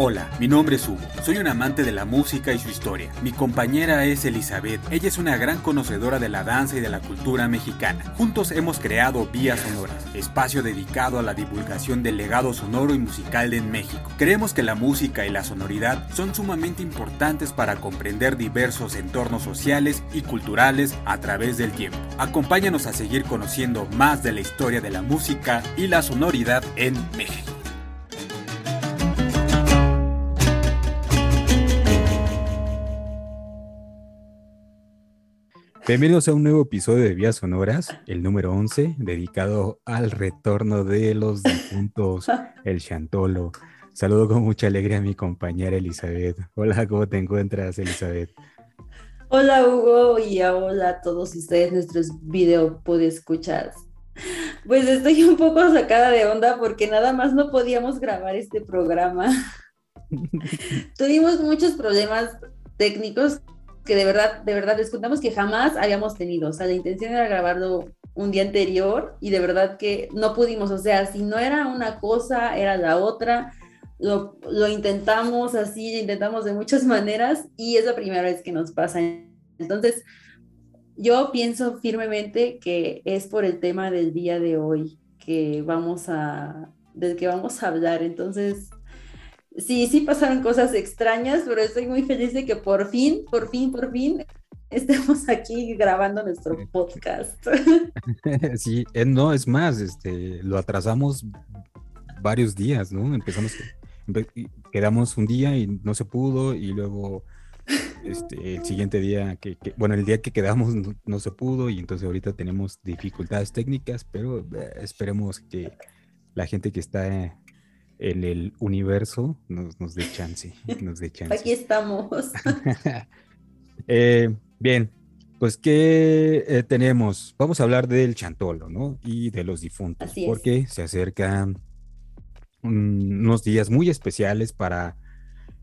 Hola, mi nombre es Hugo. Soy un amante de la música y su historia. Mi compañera es Elizabeth. Ella es una gran conocedora de la danza y de la cultura mexicana. Juntos hemos creado Vías Sonoras, espacio dedicado a la divulgación del legado sonoro y musical de México. Creemos que la música y la sonoridad son sumamente importantes para comprender diversos entornos sociales y culturales a través del tiempo. Acompáñanos a seguir conociendo más de la historia de la música y la sonoridad en México. Bienvenidos a un nuevo episodio de Vías Sonoras, el número 11, dedicado al retorno de los difuntos, el Chantolo. Saludo con mucha alegría a mi compañera Elizabeth. Hola, ¿cómo te encuentras, Elizabeth? Hola, Hugo, y hola a todos ustedes, nuestros video escuchar. Pues estoy un poco sacada de onda porque nada más no podíamos grabar este programa. Tuvimos muchos problemas técnicos que de verdad, de verdad les contamos que jamás habíamos tenido. O sea, la intención era grabarlo un día anterior y de verdad que no pudimos. O sea, si no era una cosa, era la otra. Lo, lo intentamos así, intentamos de muchas maneras y es la primera vez que nos pasa. Entonces, yo pienso firmemente que es por el tema del día de hoy que vamos a, del que vamos a hablar. Entonces, sí, sí pasaron cosas extrañas, pero estoy muy feliz de que por fin, por fin, por fin estemos aquí grabando nuestro podcast. Sí, eh, no, es más, este, lo atrasamos varios días, ¿no? Empezamos, quedamos un día y no se pudo y luego este, el siguiente día, que, bueno, el día que quedamos no, se pudo y entonces ahorita tenemos dificultades técnicas, pero eh, esperemos que la gente que está en el universo nos, nos dé chance, nos dé chance. Aquí estamos. Eh, bien, pues ¿qué eh, tenemos? Vamos a hablar del chantolo, ¿no? Y de los difuntos, porque se acercan unos días muy especiales para,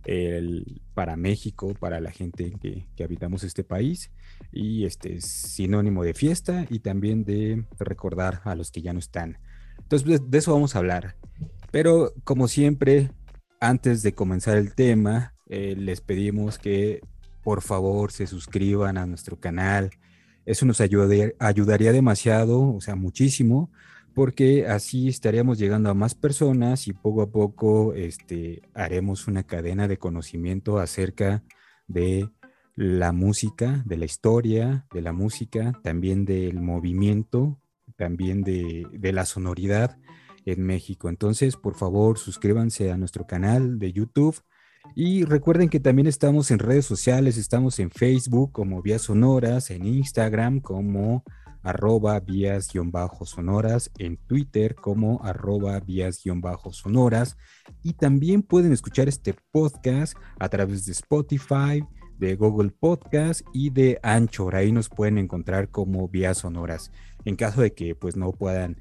el, para México, para la gente que, que habitamos este país, y este es sinónimo de fiesta y también de recordar a los que ya no están. Entonces, de eso vamos a hablar. Pero como siempre, antes de comenzar el tema, eh, les pedimos que por favor se suscriban a nuestro canal. Eso nos ayudaría demasiado, o sea, muchísimo, porque así estaríamos llegando a más personas y poco a poco este, haremos una cadena de conocimiento acerca de la música, de la historia de la música, también del movimiento, también de, de la sonoridad en México. Entonces, por favor, suscríbanse a nuestro canal de YouTube. Y recuerden que también estamos en redes sociales, estamos en Facebook como Vías Sonoras, en Instagram como arroba vías-sonoras, en Twitter como arroba vías-sonoras. Y también pueden escuchar este podcast a través de Spotify, de Google Podcast y de Anchor. Ahí nos pueden encontrar como Vías Sonoras. En caso de que pues no puedan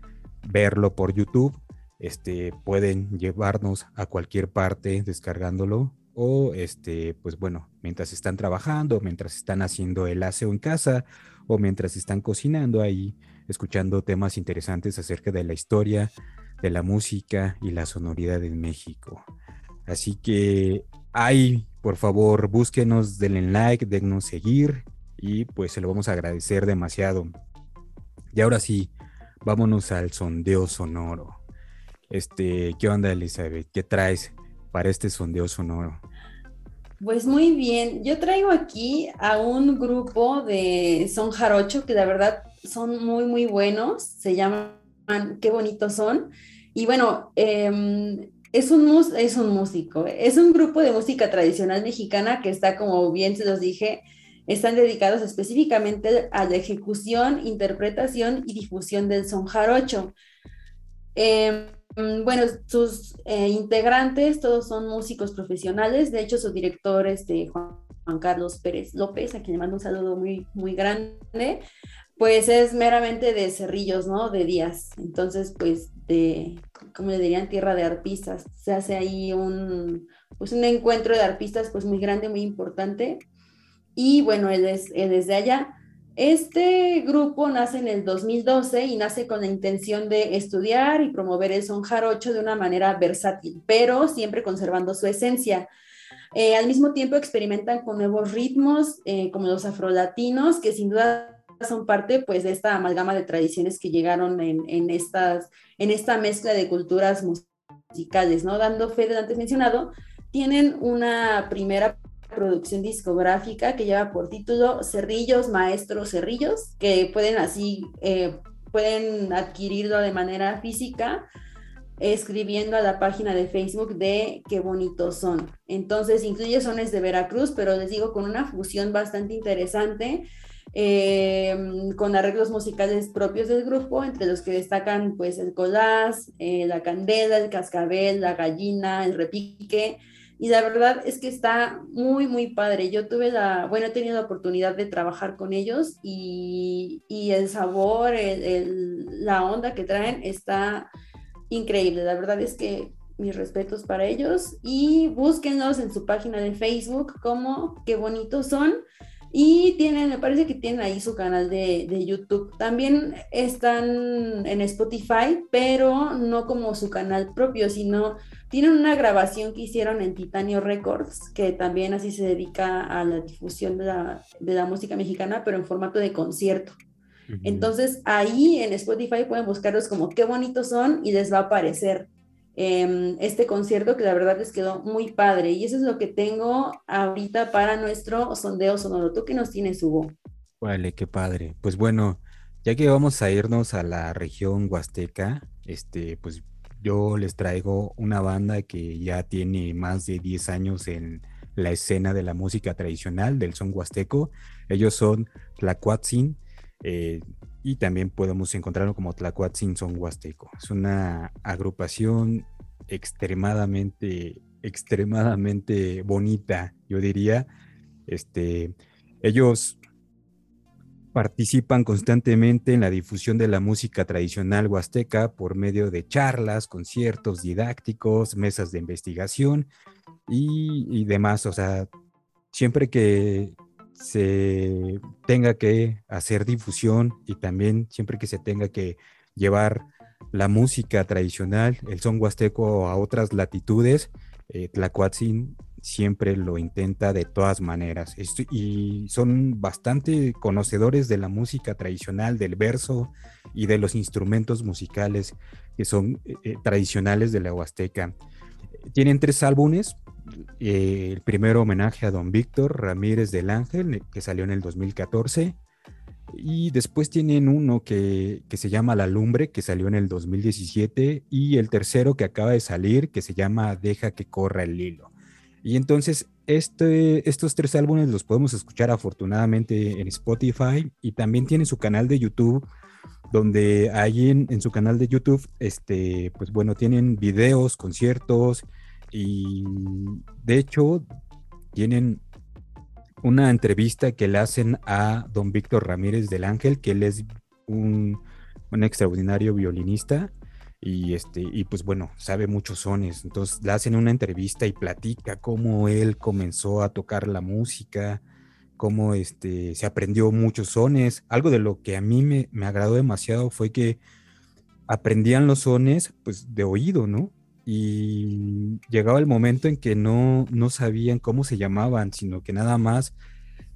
verlo por YouTube, este, pueden llevarnos a cualquier parte descargándolo o este, pues bueno, mientras están trabajando, mientras están haciendo el aseo en casa o mientras están cocinando ahí, escuchando temas interesantes acerca de la historia, de la música y la sonoridad en México. Así que ahí, por favor, búsquenos, denle like, dennos seguir y pues se lo vamos a agradecer demasiado. Y ahora sí, vámonos al sondeo sonoro. Este, ¿qué onda, Elizabeth? ¿Qué traes para este sondeo sonoro? Pues muy bien, yo traigo aquí a un grupo de son jarocho que la verdad son muy, muy buenos, se llaman Qué bonitos son. Y bueno, em, es, un, es un músico, es un grupo de música tradicional mexicana que está, como bien se los dije, están dedicados específicamente a la ejecución, interpretación y difusión del son jarocho. Em, bueno, sus eh, integrantes todos son músicos profesionales, de hecho su director es de Juan, Carlos Pérez López, a quien le mando un saludo muy, muy grande, pues es meramente de cerrillos, ¿no? De días, entonces pues de, como le dirían, tierra de arpistas, se hace ahí un, pues un encuentro de arpistas pues muy grande, muy importante, y bueno, él allá. Este grupo nace en el 2012 y nace con la intención de estudiar y promover el son jarocho de una manera versátil, pero siempre conservando su esencia. Eh, al mismo tiempo experimentan con nuevos ritmos eh, como los afrolatinos, que sin duda son parte pues de esta amalgama de tradiciones que llegaron en, estas, en esta mezcla de culturas musicales, ¿no? Dando fe del antes mencionado, tienen una primera producción discográfica que lleva por título Cerrillos, Maestros Cerrillos, que pueden así, eh, pueden adquirirlo de manera física escribiendo a la página de Facebook de Qué bonitos son. Entonces incluye sones de Veracruz, pero les digo con una fusión bastante interesante. Eh, con arreglos musicales propios del grupo, entre los que destacan pues el colás, eh, la candela, el cascabel, la gallina, el repique, y la verdad es que está muy, muy padre. Yo tuve la, bueno, he tenido la oportunidad de trabajar con ellos y, y el sabor, el, la onda que traen está increíble. La verdad es que mis respetos para ellos y búsquenlos en su página de Facebook como qué bonitos son. Y tienen, me parece que tienen ahí su canal de, de, YouTube. También están en Spotify, pero no como su canal propio, sino tienen una grabación que hicieron en Titanio Records, que también así se dedica a la difusión de la, de la música mexicana, pero en formato de concierto. Entonces ahí en Spotify pueden buscarlos como qué bonitos son y les va a aparecer Em, este concierto que la verdad les quedó muy padre. Y eso es lo que tengo ahorita para nuestro sondeo sonoro. ¿Tú qué nos tienes, Hugo? Vale, qué padre. Pues bueno, ya que vamos a irnos a la región huasteca, este, pues yo les traigo una banda que ya tiene más de 10 años en la escena de la música tradicional del son huasteco. Ellos son Tlacuatzin, eh, y también podemos encontrarlo como Tlacuatzin Son Huasteco. Es una agrupación extremadamente, extremadamente bonita, yo diría. Este, ellos participan constantemente en la difusión de la música tradicional huasteca por medio de charlas, conciertos didácticos, mesas de investigación y, demás. O sea, siempre que se tenga que hacer difusión y también siempre que se tenga que llevar la música tradicional, el son huasteco a otras latitudes, eh, Tlacuatzin siempre lo intenta de todas maneras. y son bastante conocedores de la música tradicional, del verso y de los instrumentos musicales que son eh, eh, tradicionales de la Huasteca. Tienen tres álbumes, eh, el primero homenaje a don Víctor Ramírez del Ángel, que salió en el 2014. Y después tienen uno que, se llama La Lumbre, que salió en el 2017. Y el tercero que acaba de salir, que se llama Deja que corra el hilo. Y entonces este, estos tres álbumes los podemos escuchar afortunadamente en Spotify y también tiene su canal de YouTube donde ahí en, su canal de YouTube, este, pues bueno, tienen videos, conciertos, y de hecho, tienen una entrevista que le hacen a don Víctor Ramírez del Ángel, que él es un, extraordinario violinista y este y pues bueno sabe muchos sones. Entonces le hacen una entrevista y platica cómo él comenzó a tocar la música cómo este se aprendió muchos sones. Algo de lo que a mí me, me agradó demasiado fue que aprendían los sones pues de oído no y llegaba el momento en que no, no sabían cómo se llamaban, sino que nada más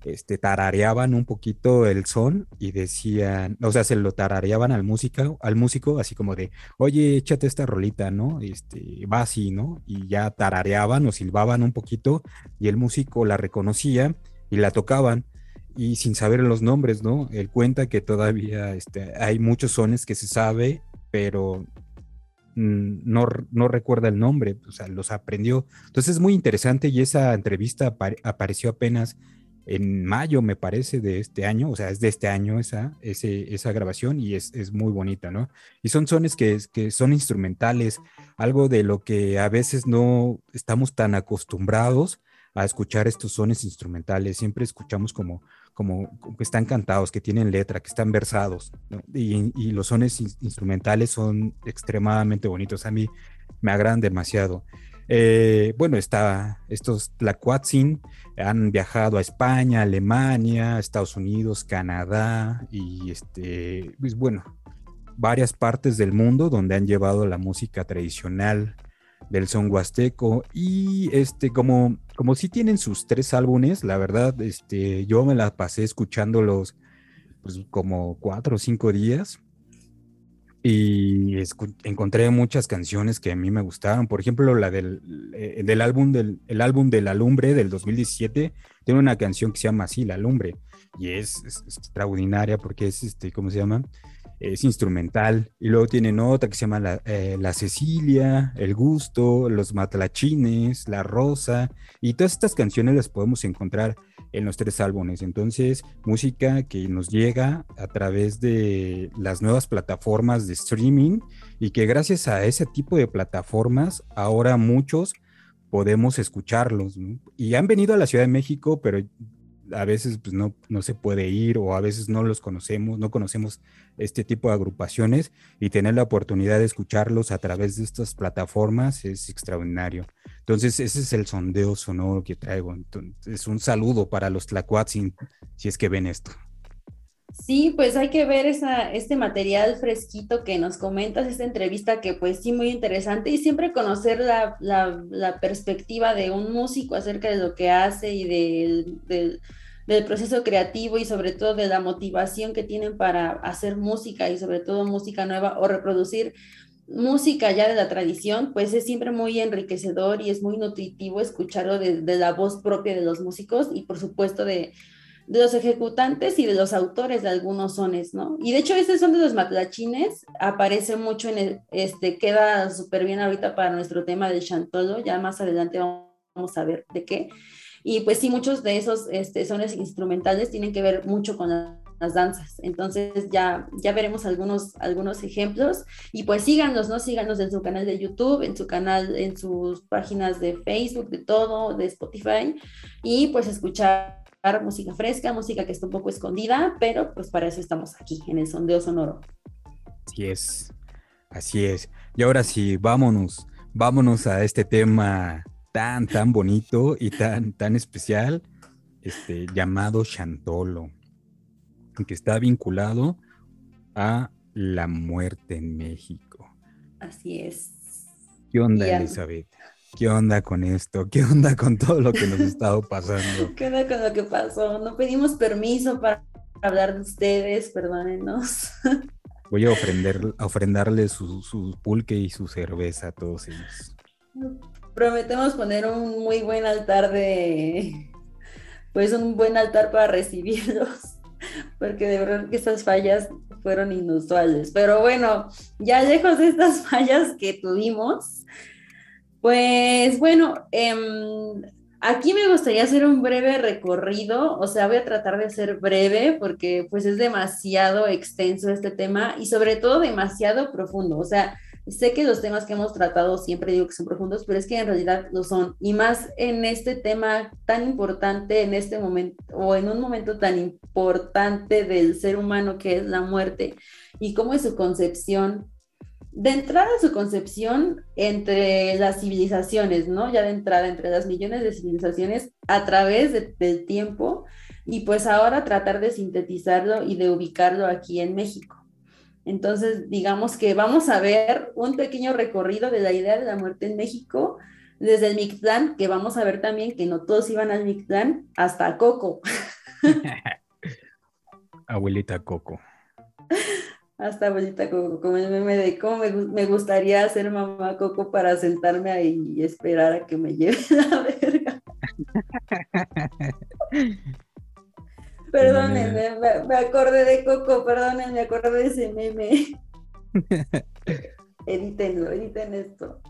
este, tarareaban un poquito el son y decían, o sea, se lo tarareaban al músico, al músico, así como de, oye, échate esta rolita, ¿no? Este, va así, ¿no? Y ya tarareaban o silbaban un poquito y el músico la reconocía y la tocaban y sin saber los nombres, ¿no? Él cuenta que todavía este, hay muchos sones que se sabe, pero Mm, no, recuerda el nombre, o sea, los aprendió. Entonces es muy interesante y esa entrevista apareció apenas en mayo, me parece, de este año, o sea, es de este año esa, esa grabación y es, muy bonita, ¿no? Y son sones que, que son instrumentales, algo de lo que a veces no estamos tan acostumbrados a escuchar estos sones instrumentales, siempre escuchamos como como que están cantados, que tienen letra, que están versados, y, los sones instrumentales son extremadamente bonitos, a mí me agradan demasiado. Eh, bueno, está estos Tlacuatzin han viajado a España, Alemania, Estados Unidos, Canadá y este, pues bueno, varias partes del mundo donde han llevado la música tradicional del son huasteco. Y este como como si tienen sus tres álbumes, la verdad, este yo me la pasé escuchándolos pues, como cuatro o cinco días y encontré muchas canciones que a mí me gustaron. Por ejemplo, la del, eh, del álbum del el álbum de La Lumbre del 2017 tiene una canción que se llama así, La Lumbre, y es, extraordinaria porque es, este, ¿cómo se llama? es instrumental. Y luego tienen otra que se llama la, eh, la, Cecilia, El Gusto, Los Matlachines, La Rosa. Y todas estas canciones las podemos encontrar en los tres álbumes. Entonces, música que nos llega a través de las nuevas plataformas de streaming y que gracias a ese tipo de plataformas, ahora muchos podemos escucharlos. Y han venido a la Ciudad de México, pero a veces pues, no, no se puede ir o a veces no los conocemos, no conocemos este tipo de agrupaciones y tener la oportunidad de escucharlos a través de estas plataformas es extraordinario. Entonces, ese es el sondeo sonoro que traigo. es un saludo para los Tlacuatzin, si es que ven esto. Sí, pues hay que ver esa, este material fresquito que nos comentas, esta entrevista que pues sí, muy interesante y siempre conocer la, perspectiva de un músico acerca de lo que hace y del, proceso creativo y sobre todo de la motivación que tienen para hacer música y sobre todo música nueva o reproducir música ya de la tradición, pues es siempre muy enriquecedor y es muy nutritivo escucharlo de, la voz propia de los músicos y por supuesto de los ejecutantes y de los autores de algunos sones, ¿no? Y de hecho, este son de los matlachines, aparece mucho en el, este, queda súper bien ahorita para nuestro tema del chantolo, ya más adelante vamos a ver de qué. Y pues sí, muchos de esos este, sones instrumentales tienen que ver mucho con las danzas. Entonces ya, ya veremos algunos, algunos ejemplos y pues síganos, ¿no? Síganos en su canal de YouTube, en su canal, en sus páginas de Facebook, de todo, de Spotify y pues escuchar música fresca, música que está un poco escondida, pero pues para eso estamos aquí, en el sondeo sonoro. Así es, así es. Y ahora sí, vámonos, vámonos a este tema tan, tan bonito y tan, tan especial, este, llamado Chantolo, que está vinculado a la muerte en México. Así es. ¿Qué onda, Elizabeth? ¿Qué onda con esto? ¿Qué onda con todo lo que nos ha estado pasando? ¿Qué onda con lo que pasó? No pedimos permiso para hablar de ustedes, perdónenos. Voy a, ofrender, a ofrendarle su, pulque y su cerveza a todos ellos. Prometemos poner un muy buen altar de, pues un buen altar para recibirlos, porque de verdad que estas fallas fueron inusuales. Pero bueno, ya lejos de estas fallas que tuvimos, pues bueno, em, aquí me gustaría hacer un breve recorrido, o sea, voy a tratar de ser breve porque pues es demasiado extenso este tema y sobre todo demasiado profundo, o sea, sé que los temas que hemos tratado siempre digo que son profundos, pero es que en realidad lo son, y más en este tema tan importante, en este momento, o en un momento tan importante del ser humano que es la muerte, y cómo es su concepción de entrada su concepción entre las civilizaciones, ¿no? Ya de entrada entre las millones de civilizaciones a través del tiempo y pues ahora tratar de sintetizarlo y de ubicarlo aquí en México. Entonces, digamos que vamos a ver un pequeño recorrido de la idea de la muerte en México desde el Mictlán, que vamos a ver también que no todos iban al Mictlán, hasta Coco. Abuelita Coco. Hasta abuelita Coco, como el meme de cómo me, gustaría ser mamá Coco para sentarme ahí y esperar a que me lleve la verga. Perdónenme, me, me, acordé de Coco, perdónenme, me acordé de ese meme. edítenlo, editen esto.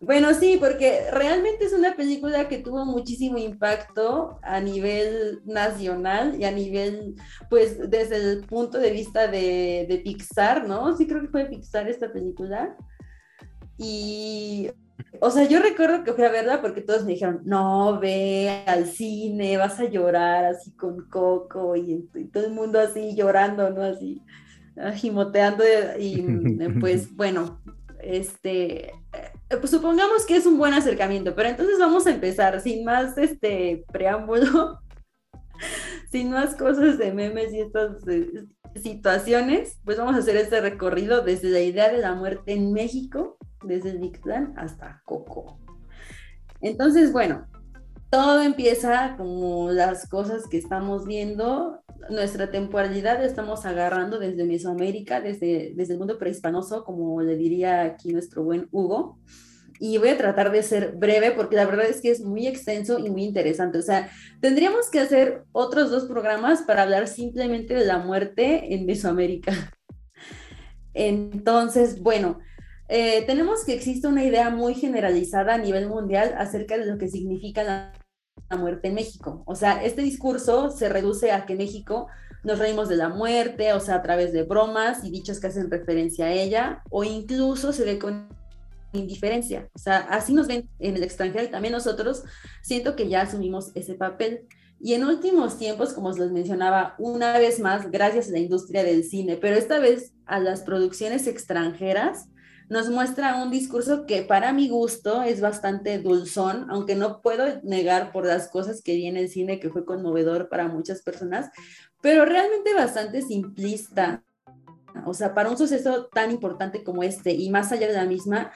Bueno, sí, porque realmente es una película que tuvo muchísimo impacto a nivel nacional y a nivel, pues, desde el punto de vista de, de Pixar, ¿no? Sí, creo que fue Pixar esta película. Y, o sea, yo recuerdo que fui a verla porque todos me dijeron, no, ve al cine, vas a llorar así con Coco y, y todo el mundo así llorando, ¿no? Así, gimoteando y pues bueno, este, eh, pues supongamos que es un buen acercamiento, pero entonces vamos a empezar sin más este preámbulo, sin más cosas de memes y estas eh, situaciones, pues vamos a hacer este recorrido desde la idea de la muerte en México, desde Mictlán hasta Coco. Entonces, bueno, todo empieza como las cosas que estamos viendo, nuestra temporalidad estamos agarrando desde Mesoamérica, desde, desde el mundo prehispanoso, como le diría aquí nuestro buen Hugo. Y voy a tratar de ser breve porque la verdad es que es muy extenso y muy interesante. O sea, tendríamos que hacer otros dos programas para hablar simplemente de la muerte en Mesoamérica. Entonces, bueno, eh, tenemos que existe una idea muy generalizada a nivel mundial acerca de lo que significa la, muerte en México. O sea, este discurso se reduce a que México nos reímos de la muerte, o sea, a través de bromas y dichos que hacen referencia a ella, o incluso se ve con indiferencia. O sea, así nos ven en el extranjero y también nosotros siento que ya asumimos ese papel. Y en últimos tiempos, como os les mencionaba, una vez más, gracias a la industria del cine, pero esta vez a las producciones extranjeras, nos muestra un discurso que para mi gusto es bastante dulzón, aunque no puedo negar por las cosas que vi en el cine que fue conmovedor para muchas personas, pero realmente bastante simplista. O sea, para un suceso tan importante como este y más allá de la misma,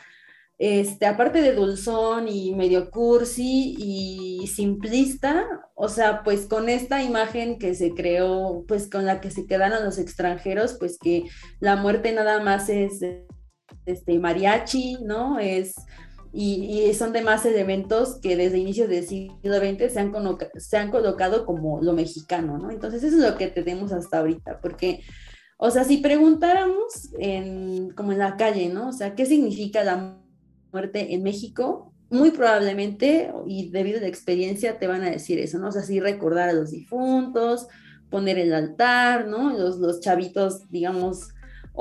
este, aparte de dulzón y medio cursi y simplista, o sea, pues con esta imagen que se creó, pues con la que se quedaron los extranjeros, pues que la muerte nada más es este, mariachi, ¿no? Es, y, son demás elementos que desde inicios del siglo XX se han, se han colocado como lo mexicano, ¿no? Entonces eso es lo que tenemos hasta ahorita, porque, o sea, si preguntáramos en, como en la calle, ¿no? O sea, ¿qué significa la muerte en México? Muy probablemente, y debido a la experiencia, te van a decir eso, ¿no? O sea, sí recordar a los difuntos, poner el altar, ¿no? Los, los chavitos, digamos,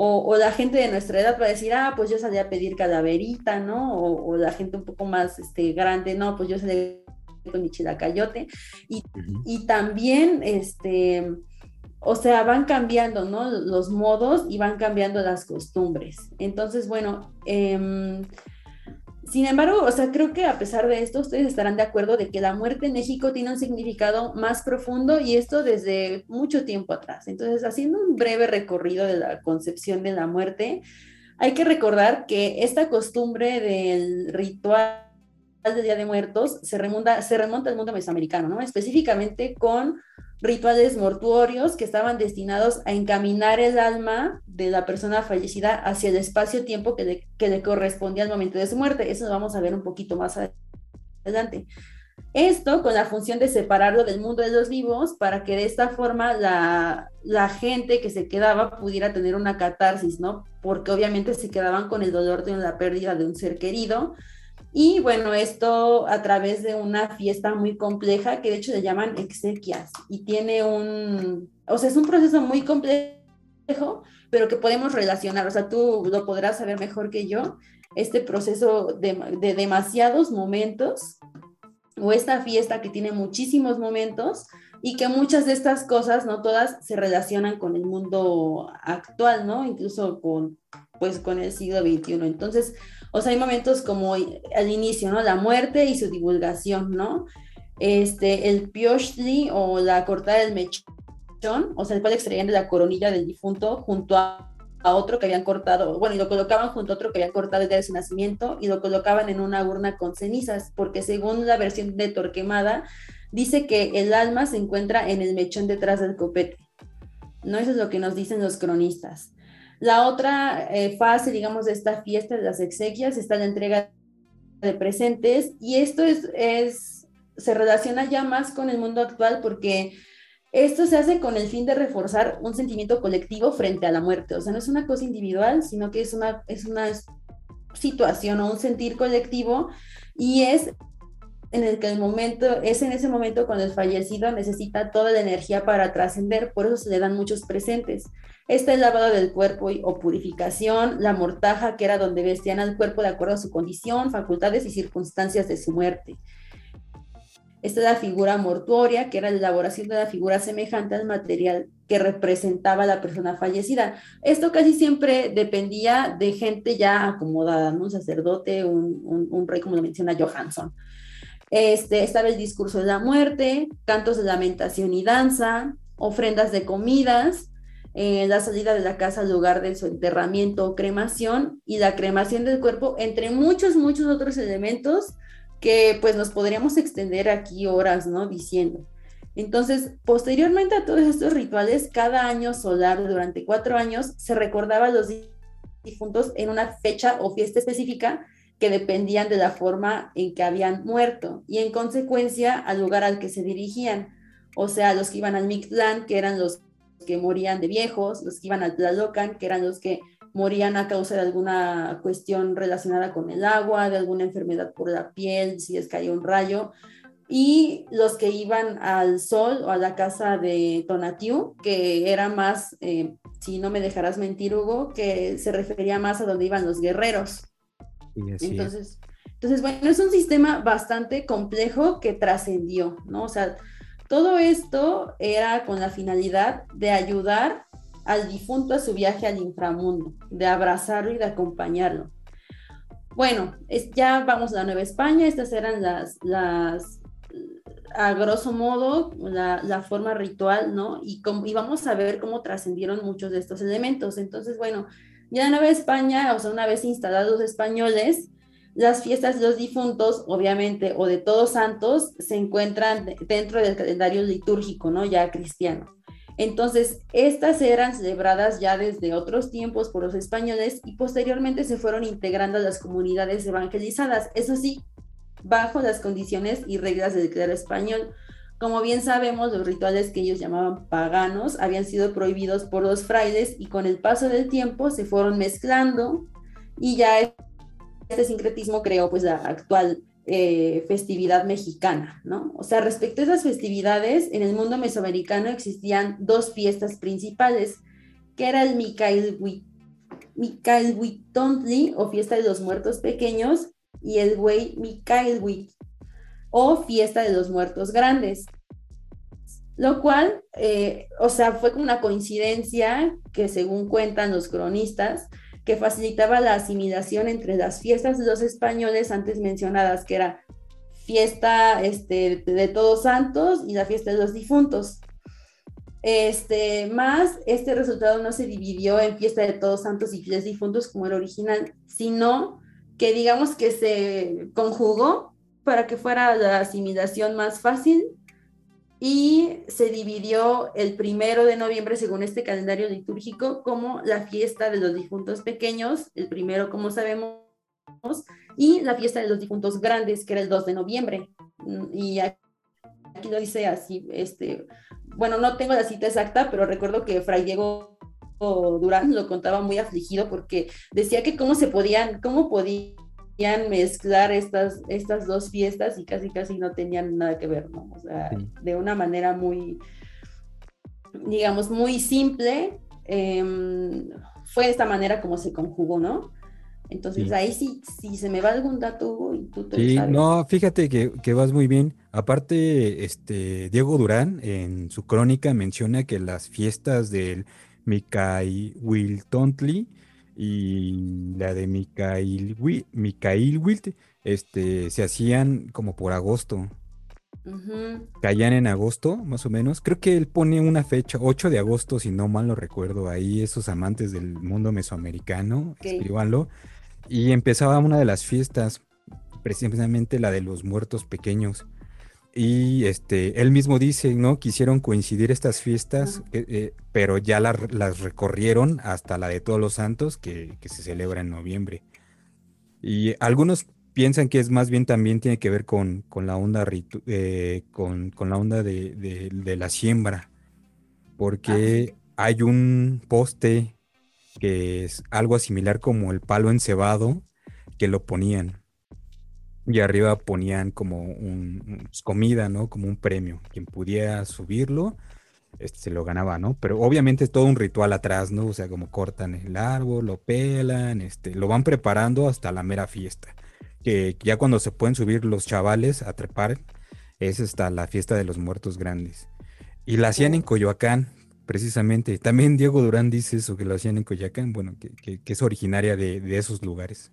o, la gente de nuestra edad va a decir, ah, pues yo salí a pedir calaverita, ¿no? O, la gente un poco más este, grande, no, pues yo salí con mi chilacayote. Y, y también, este, o sea, van cambiando, ¿no? Los modos y van cambiando las costumbres. Entonces, bueno, eh, sin embargo, o sea, creo que a pesar de esto, ustedes estarán de acuerdo de que la muerte en México tiene un significado más profundo y esto desde mucho tiempo atrás. Entonces, haciendo un breve recorrido de la concepción de la muerte, hay que recordar que esta costumbre del ritual del Día de Muertos se remonta, se remonta al mundo mesoamericano, ¿no? Específicamente con rituales mortuorios que estaban destinados a encaminar el alma de la persona fallecida hacia el espacio-tiempo que le, que le correspondía al momento de su muerte. Eso lo vamos a ver un poquito más adelante. Esto con la función de separarlo del mundo de los vivos para que de esta forma la, la, gente que se quedaba pudiera tener una catarsis, ¿no? Porque obviamente se quedaban con el dolor de la pérdida de un ser querido y bueno, esto a través de una fiesta muy compleja que de hecho le llaman exequias y tiene un, o sea, es un proceso muy complejo, pero que podemos relacionar, o sea, tú lo podrás saber mejor que yo, este proceso de, de demasiados momentos o esta fiesta que tiene muchísimos momentos y que muchas de estas cosas, no todas, se relacionan con el mundo actual, ¿no? Incluso con, pues, con el siglo XXI. Entonces, o sea, hay momentos como al inicio, ¿no? La muerte y su divulgación, ¿no? Este, el pioshli o la cortada del mechón, o sea, el cual extraían de la coronilla del difunto junto a, otro que habían cortado, bueno, y lo colocaban junto a otro que habían cortado desde su nacimiento y lo colocaban en una urna con cenizas, porque según la versión de Torquemada, dice que el alma se encuentra en el mechón detrás del copete. No, eso es lo que nos dicen los cronistas. La otra eh, fase, digamos, de esta fiesta de las exequias está la entrega de presentes y esto es, se relaciona ya más con el mundo actual porque esto se hace con el fin de reforzar un sentimiento colectivo frente a la muerte. O sea, no es una cosa individual, sino que es una, es una situación o un sentir colectivo y es en el que el momento, es en ese momento cuando el fallecido necesita toda la energía para trascender, por eso se le dan muchos presentes. Está el lavado del cuerpo o purificación, la mortaja, que era donde vestían al cuerpo de acuerdo a su condición, facultades y circunstancias de su muerte. Esta es la figura mortuoria, que era la elaboración de la figura semejante al material que representaba a la persona fallecida. Esto casi siempre dependía de gente ya acomodada. Un sacerdote, un, un, rey, como lo menciona Johansson. Este, estaba el discurso de la muerte, cantos de lamentación y danza, ofrendas de comidas, eh, la salida de la casa al lugar de su enterramiento o cremación y la cremación del cuerpo, entre muchos, muchos otros elementos que pues nos podríamos extender aquí horas, ¿no? Diciendo. Entonces, posteriormente a todos estos rituales, cada año solar durante cuatro años se recordaba a los difuntos en una fecha o fiesta específica que dependían de la forma en que habían muerto y en consecuencia al lugar al que se dirigían. O sea, los que iban al Mictlán, que eran los que morían de viejos, los que iban al Tlalocan, que eran los que morían a causa de alguna cuestión relacionada con el agua, de alguna enfermedad por la piel, si les caía un rayo, y los que iban al sol o a la casa de Tonatiu, que era más, eh, si no me dejarás mentir, Hugo, que se refería más a donde iban los guerreros. entonces, entonces, bueno, es un sistema bastante complejo que trascendió, ¿no? O sea, todo esto era con la finalidad de ayudar al difunto a su viaje al inframundo, de abrazarlo y de acompañarlo. Bueno, ya vamos a la Nueva España, estas eran las, las a grosso modo, la, forma ritual, ¿no? Y, vamos a ver cómo trascendieron muchos de estos elementos. Entonces, bueno, ya en Nueva España, o sea, una vez instalados españoles, las fiestas de los difuntos, obviamente, o de todos santos, se encuentran dentro del calendario litúrgico, ¿no? Ya cristiano. Entonces, estas eran celebradas ya desde otros tiempos por los españoles y posteriormente se fueron integrando a las comunidades evangelizadas, eso sí, bajo las condiciones y reglas del clero español. Como bien sabemos, los rituales que ellos llamaban paganos habían sido prohibidos por los frailes y con el paso del tiempo se fueron mezclando y ya este sincretismo creó pues la actual eh, festividad mexicana, ¿no? O sea, respecto a esas festividades, en el mundo mesoamericano existían dos fiestas principales, que era el Mikailhuitontli, o fiesta de los muertos pequeños, y el Güey Mikailhuit, o fiesta de los muertos grandes. Lo cual, eh, o sea, fue como una coincidencia que según cuentan los cronistas, que facilitaba la asimilación entre las fiestas de los españoles antes mencionadas, que era fiesta este, de Todos Santos y la fiesta de los difuntos. Este, más, este resultado no se dividió en fiesta de Todos Santos y fiesta de difuntos como el original, sino que digamos que se conjugó para que fuera la asimilación más fácil y se dividió el primero de noviembre, según este calendario litúrgico, como la fiesta de los difuntos pequeños, el primero, como sabemos, y la fiesta de los difuntos grandes, que era el 2 de noviembre. Y aquí lo dice así, este, bueno, no tengo la cita exacta, pero recuerdo que Fray Diego Durán lo contaba muy afligido porque decía que cómo se podían, cómo podían mezclar estas, estas dos fiestas y casi casi no tenían nada que ver, ¿no? O sea, de una manera muy, digamos, muy simple, em, fue de esta manera como se conjugó, ¿no? Entonces ahí sí, si se me va algún dato y tú te Sí, no, fíjate que, que, vas muy bien. Aparte, este, Diego Durán en su crónica menciona que las fiestas del Mikai Wiltontli y la de Mikhail, Wilt este, se hacían como por agosto. Caían en agosto, más o menos. Creo que él pone una fecha, 8 de agosto, si no mal lo recuerdo. Ahí esos amantes del mundo mesoamericano, escríbanlo. Y empezaba una de las fiestas, precisamente la de los muertos pequeños. Y este, él mismo dice, ¿no? Quisieron coincidir estas fiestas, eh, eh, pero ya las recorrieron hasta la de Todos los Santos, que, se celebra en noviembre. Y algunos piensan que es más bien también tiene que ver con, con la onda, eh, con, la onda de, la siembra, porque ah, hay un poste que es algo similar como el palo encebado, que lo ponían y arriba ponían como un, pues, comida, ¿no? Como un premio. Quien pudiera subirlo, este, se lo ganaba, ¿no? Pero obviamente es todo un ritual atrás, ¿no? O sea, como cortan el árbol, lo pelan, este, lo van preparando hasta la mera fiesta. Que ya cuando se pueden subir los chavales a trepar, es esta, la fiesta de los muertos grandes. Y la hacían en Coyoacán, precisamente. También Diego Durán dice eso, que lo hacían en Coyoacán, bueno, que, es originaria de, esos lugares.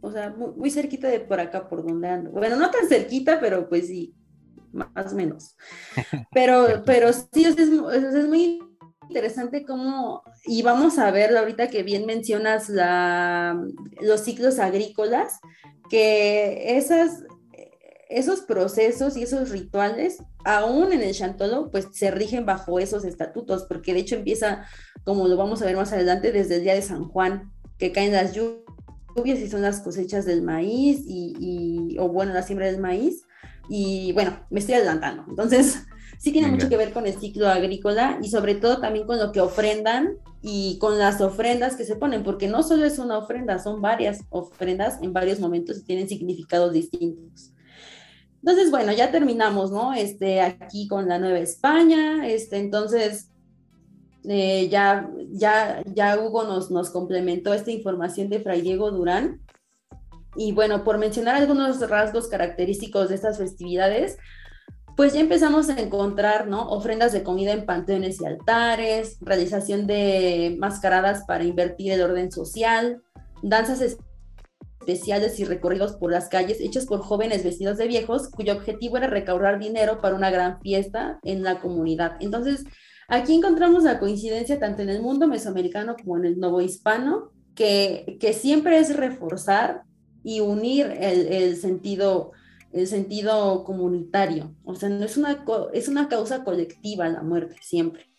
O sea, muy, cerquita de por acá, por donde ando. Bueno, no tan cerquita, pero pues sí, más o menos. Pero, pero sí, es, es, muy interesante cómo, y vamos a ver ahorita que bien mencionas la, los ciclos agrícolas, que esas, esos procesos y esos rituales, aún en el Chantolo, pues se rigen bajo esos estatutos, porque de hecho empieza, como lo vamos a ver más adelante, desde el día de San Juan, que caen las lluvias y son las cosechas del maíz, y, o bueno, la siembra del maíz, y bueno, me estoy adelantando. Entonces, sí tiene mucho que ver con el ciclo agrícola y sobre todo también con lo que ofrendan y con las ofrendas que se ponen, porque no solo es una ofrenda, son varias ofrendas en varios momentos y tienen significados distintos. Entonces, bueno, ya terminamos, ¿no? Este, aquí con la Nueva España, este, entonces, eh, ya, ya, ya Hugo nos, nos complementó esta información de Fray Diego Durán. Y bueno, por mencionar algunos rasgos característicos de estas festividades, pues ya empezamos a encontrar, ¿no? Ofrendas de comida en panteones y altares, realización de mascaradas para invertir el orden social, danzas especiales y recorridos por las calles hechos por jóvenes vestidos de viejos, cuyo objetivo era recaudar dinero para una gran fiesta en la comunidad. Entonces, aquí encontramos la coincidencia tanto en el mundo mesoamericano como en el nuevo hispano, que, que siempre es reforzar y unir el, el sentido el sentido comunitario. O sea, no es una, es una causa colectiva la muerte, siempre.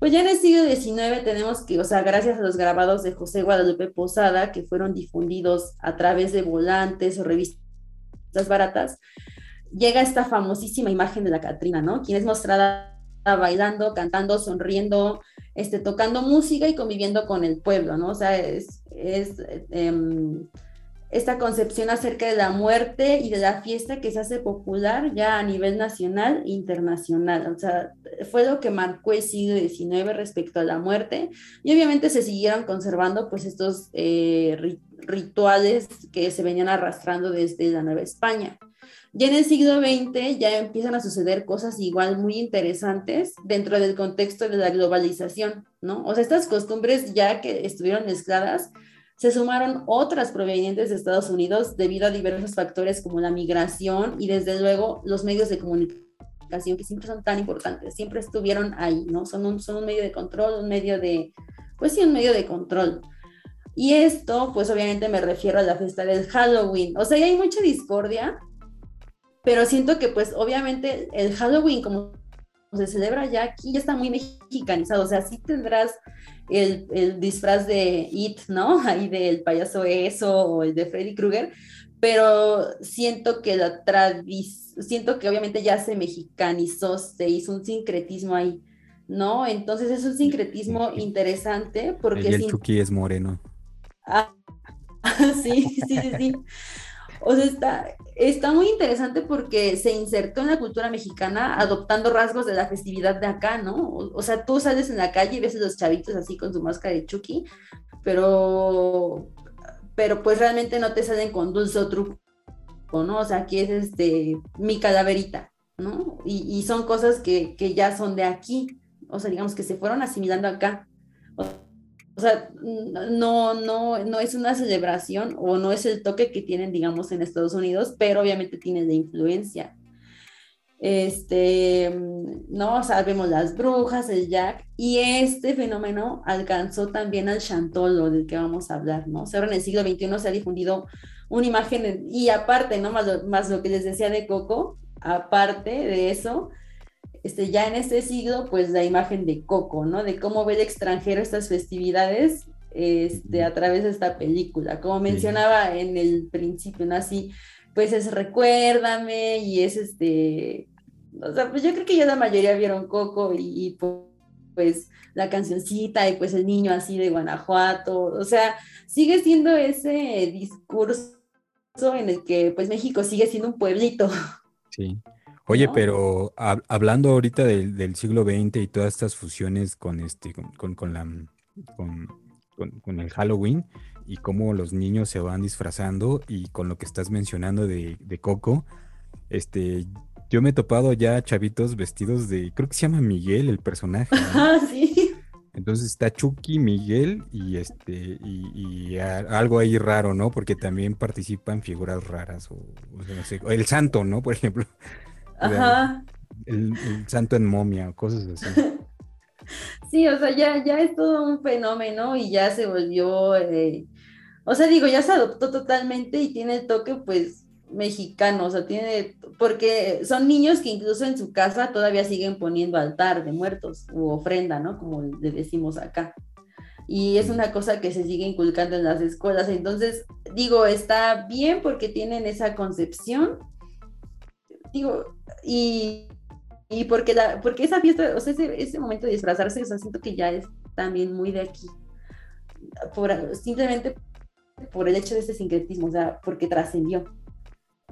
Pues ya en el siglo XIX tenemos que, o sea, gracias a los grabados de José Guadalupe Posada, que fueron difundidos a través de volantes o revistas baratas, llega esta famosísima imagen de la Catrina, ¿no? Quien es mostrada bailando, cantando, sonriendo, este, tocando música y conviviendo con el pueblo, ¿no? O sea, es, es em, esta concepción acerca de la muerte y de la fiesta que se hace popular ya a nivel nacional e internacional. O sea, fue lo que marcó el siglo XIX respecto a la muerte y obviamente se siguieron conservando pues estos eh, rituales que se venían arrastrando desde la Nueva España. Ya en el siglo XX ya empiezan a suceder cosas igual muy interesantes dentro del contexto de la globalización, ¿no? O sea, estas costumbres ya que estuvieron mezcladas se sumaron otras provenientes de Estados Unidos debido a diversos factores como la migración y desde luego los medios de comunicación que siempre son tan importantes, siempre estuvieron ahí, ¿no? Son un, son un medio de control, un medio de, pues sí, un medio de control. Y esto, pues obviamente me refiero a la fiesta del Halloween. O sea, hay mucha discordia, pero siento que pues obviamente el Halloween como se celebra ya aquí, ya está muy mexicanizado, o sea, sí tendrás el, disfraz de It, ¿no? Ahí del payaso eso o el de Freddy Krueger, pero siento que la tradición, siento que obviamente ya se mexicanizó, se hizo un sincretismo ahí, ¿no? Entonces es un sincretismo interesante porque... Y el Chucky es moreno. Ah, sí, sí, sí, sí. O sea, está, está muy interesante porque se insertó en la cultura mexicana adoptando rasgos de la festividad de acá, ¿no? O, sea, tú sales en la calle y ves a los chavitos así con su máscara de Chucky, pero, pero pues realmente no te salen con dulce o truco, ¿no? O sea, aquí es este, mi calaverita, ¿no? Y, son cosas que, que, ya son de aquí, o sea, digamos que se fueron asimilando acá. Sea, no, no, no es una celebración o no es el toque que tienen, digamos, en Estados Unidos, pero obviamente tiene de influencia. Este, no, o las brujas, el jack, y este fenómeno alcanzó también al chantolo del que vamos a hablar, ¿no? O sea, ahora en el siglo XXI se ha difundido una imagen, y aparte, ¿no? Más más lo que les decía de Coco, aparte de eso, este, ya en este siglo, pues la imagen de Coco, ¿no? De cómo ve el extranjero estas festividades este, a través de esta película. Como mencionaba en el principio, ¿no? Así, pues es Recuérdame y es este, o sea, pues yo creo que ya la mayoría vieron Coco y, pues la cancioncita y pues el niño así de Guanajuato, o sea, sigue siendo ese discurso en el que pues México sigue siendo un pueblito. Sí. Oye, pero hablando ahorita del, siglo XX y todas estas fusiones con este, con, la con, el Halloween y cómo los niños se van disfrazando y con lo que estás mencionando de, Coco, este, yo me he topado ya chavitos vestidos de, creo que se llama Miguel el personaje. Ah, sí. Entonces está Chucky, Miguel y este y, algo ahí raro, ¿no? Porque también participan figuras raras o, no sé, el santo, ¿no? Por ejemplo. Ajá. El, santo en momia, cosas así. Sí, o sea, ya, ya es todo un fenómeno y ya se volvió, eh, o sea, digo, ya se adoptó totalmente y tiene el toque, pues, mexicano, o sea, tiene, porque son niños que incluso en su casa todavía siguen poniendo altar de muertos u ofrenda, ¿no? Como le decimos acá. Y es una cosa que se sigue inculcando en las escuelas. Entonces, digo, está bien porque tienen esa concepción. Digo, y, y porque, la, porque esa fiesta, o sea, ese, ese momento de disfrazarse, o sea, siento que ya es también muy de aquí. Por, simplemente por el hecho de ese sincretismo, o sea, porque trascendió.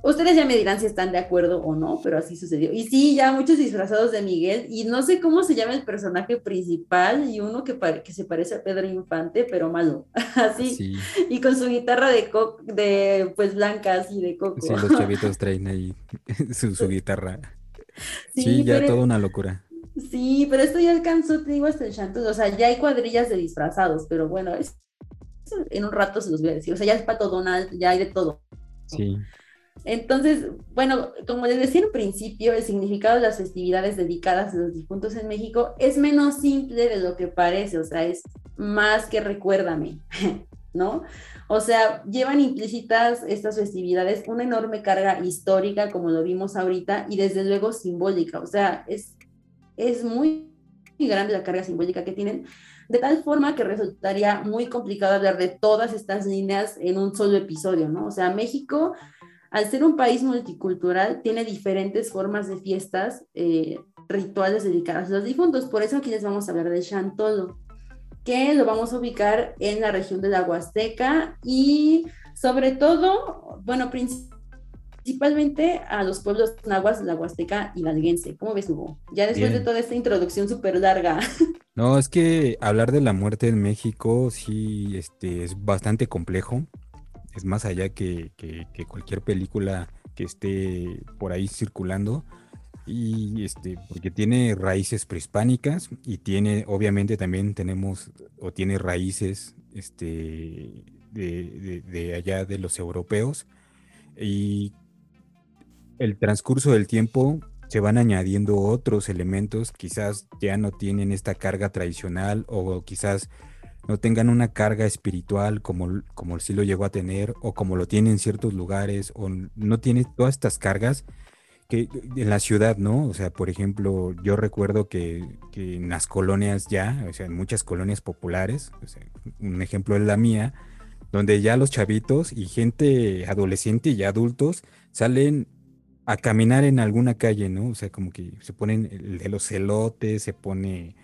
Ustedes ya me dirán si están de acuerdo o no, pero así sucedió. Y sí, ya muchos disfrazados de Miguel, y no sé cómo se llama el personaje principal, y uno que, que se parece a Pedro Infante, pero malo, así, y con su guitarra de, co de pues blanca, así de coco. Sí, los chavitos traen ahí su, guitarra. Sí, ya toda una locura. Sí, pero esto ya alcanzó, te digo, hasta el chanto, o sea, ya hay cuadrillas de disfrazados, pero bueno, es, en un rato se los voy a decir, o sea, ya es Pato Donald, ya hay de todo. Sí. Entonces, bueno, como les decía en principio, el significado de las festividades dedicadas a los difuntos en México es menos simple de lo que parece, o sea, es más que recuérdame, ¿no? O sea, llevan implícitas estas festividades una enorme carga histórica, como lo vimos ahorita, y desde luego simbólica, o sea, es, es muy grande la carga simbólica que tienen, de tal forma que resultaría muy complicado hablar de todas estas líneas en un solo episodio, ¿no? O sea, México al ser un país multicultural, tiene diferentes formas de fiestas, eh, rituales dedicadas a los difuntos. Por eso aquí les vamos a hablar de Chantolo, que lo vamos a ubicar en la región de la Huasteca y sobre todo, bueno, principalmente a los pueblos nahuas de la Huasteca y valguense. ¿Cómo ves, Hugo? Ya después de toda esta introducción súper larga. No, es que hablar de la muerte en México sí este, es bastante complejo es más allá que, cualquier película que esté por ahí circulando. Y este porque tiene raíces prehispánicas y tiene obviamente también tenemos o tiene raíces este de, allá de los europeos. Y el transcurso del tiempo se van añadiendo otros elementos quizás ya no tienen esta carga tradicional o quizás no tengan una carga espiritual como, como sí lo llegó a tener o como lo tiene en ciertos lugares o no tiene todas estas cargas que en la ciudad, ¿no? O sea, por ejemplo, yo recuerdo que, en las colonias ya, o sea, en muchas colonias populares, un ejemplo es la mía, donde ya los chavitos y gente adolescente y adultos salen a caminar en alguna calle, ¿no? O sea, como que se ponen de los celotes, se pone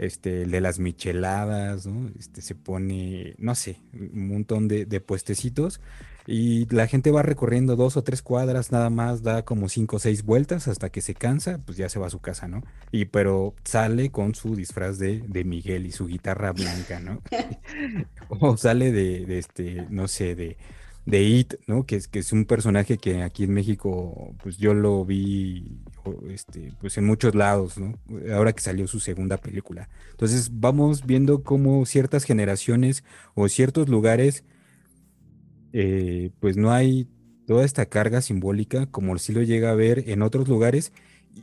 este, el de las micheladas, ¿no? Este, se pone, no sé, un montón de, puestecitos y la gente va recorriendo dos o tres cuadras nada más, da como cinco o seis vueltas hasta que se cansa, pues ya se va a su casa, ¿no? Y pero sale con su disfraz de, Miguel y su guitarra blanca, ¿no? o sale de, de, este, no sé, de de It, ¿no? Que es, que es un personaje que aquí en México, pues yo lo vi este, pues en muchos lados, ¿no? Ahora que salió su segunda película. Entonces vamos viendo cómo ciertas generaciones o ciertos lugares, eh, pues no hay toda esta carga simbólica como sí lo llega a ver en otros lugares.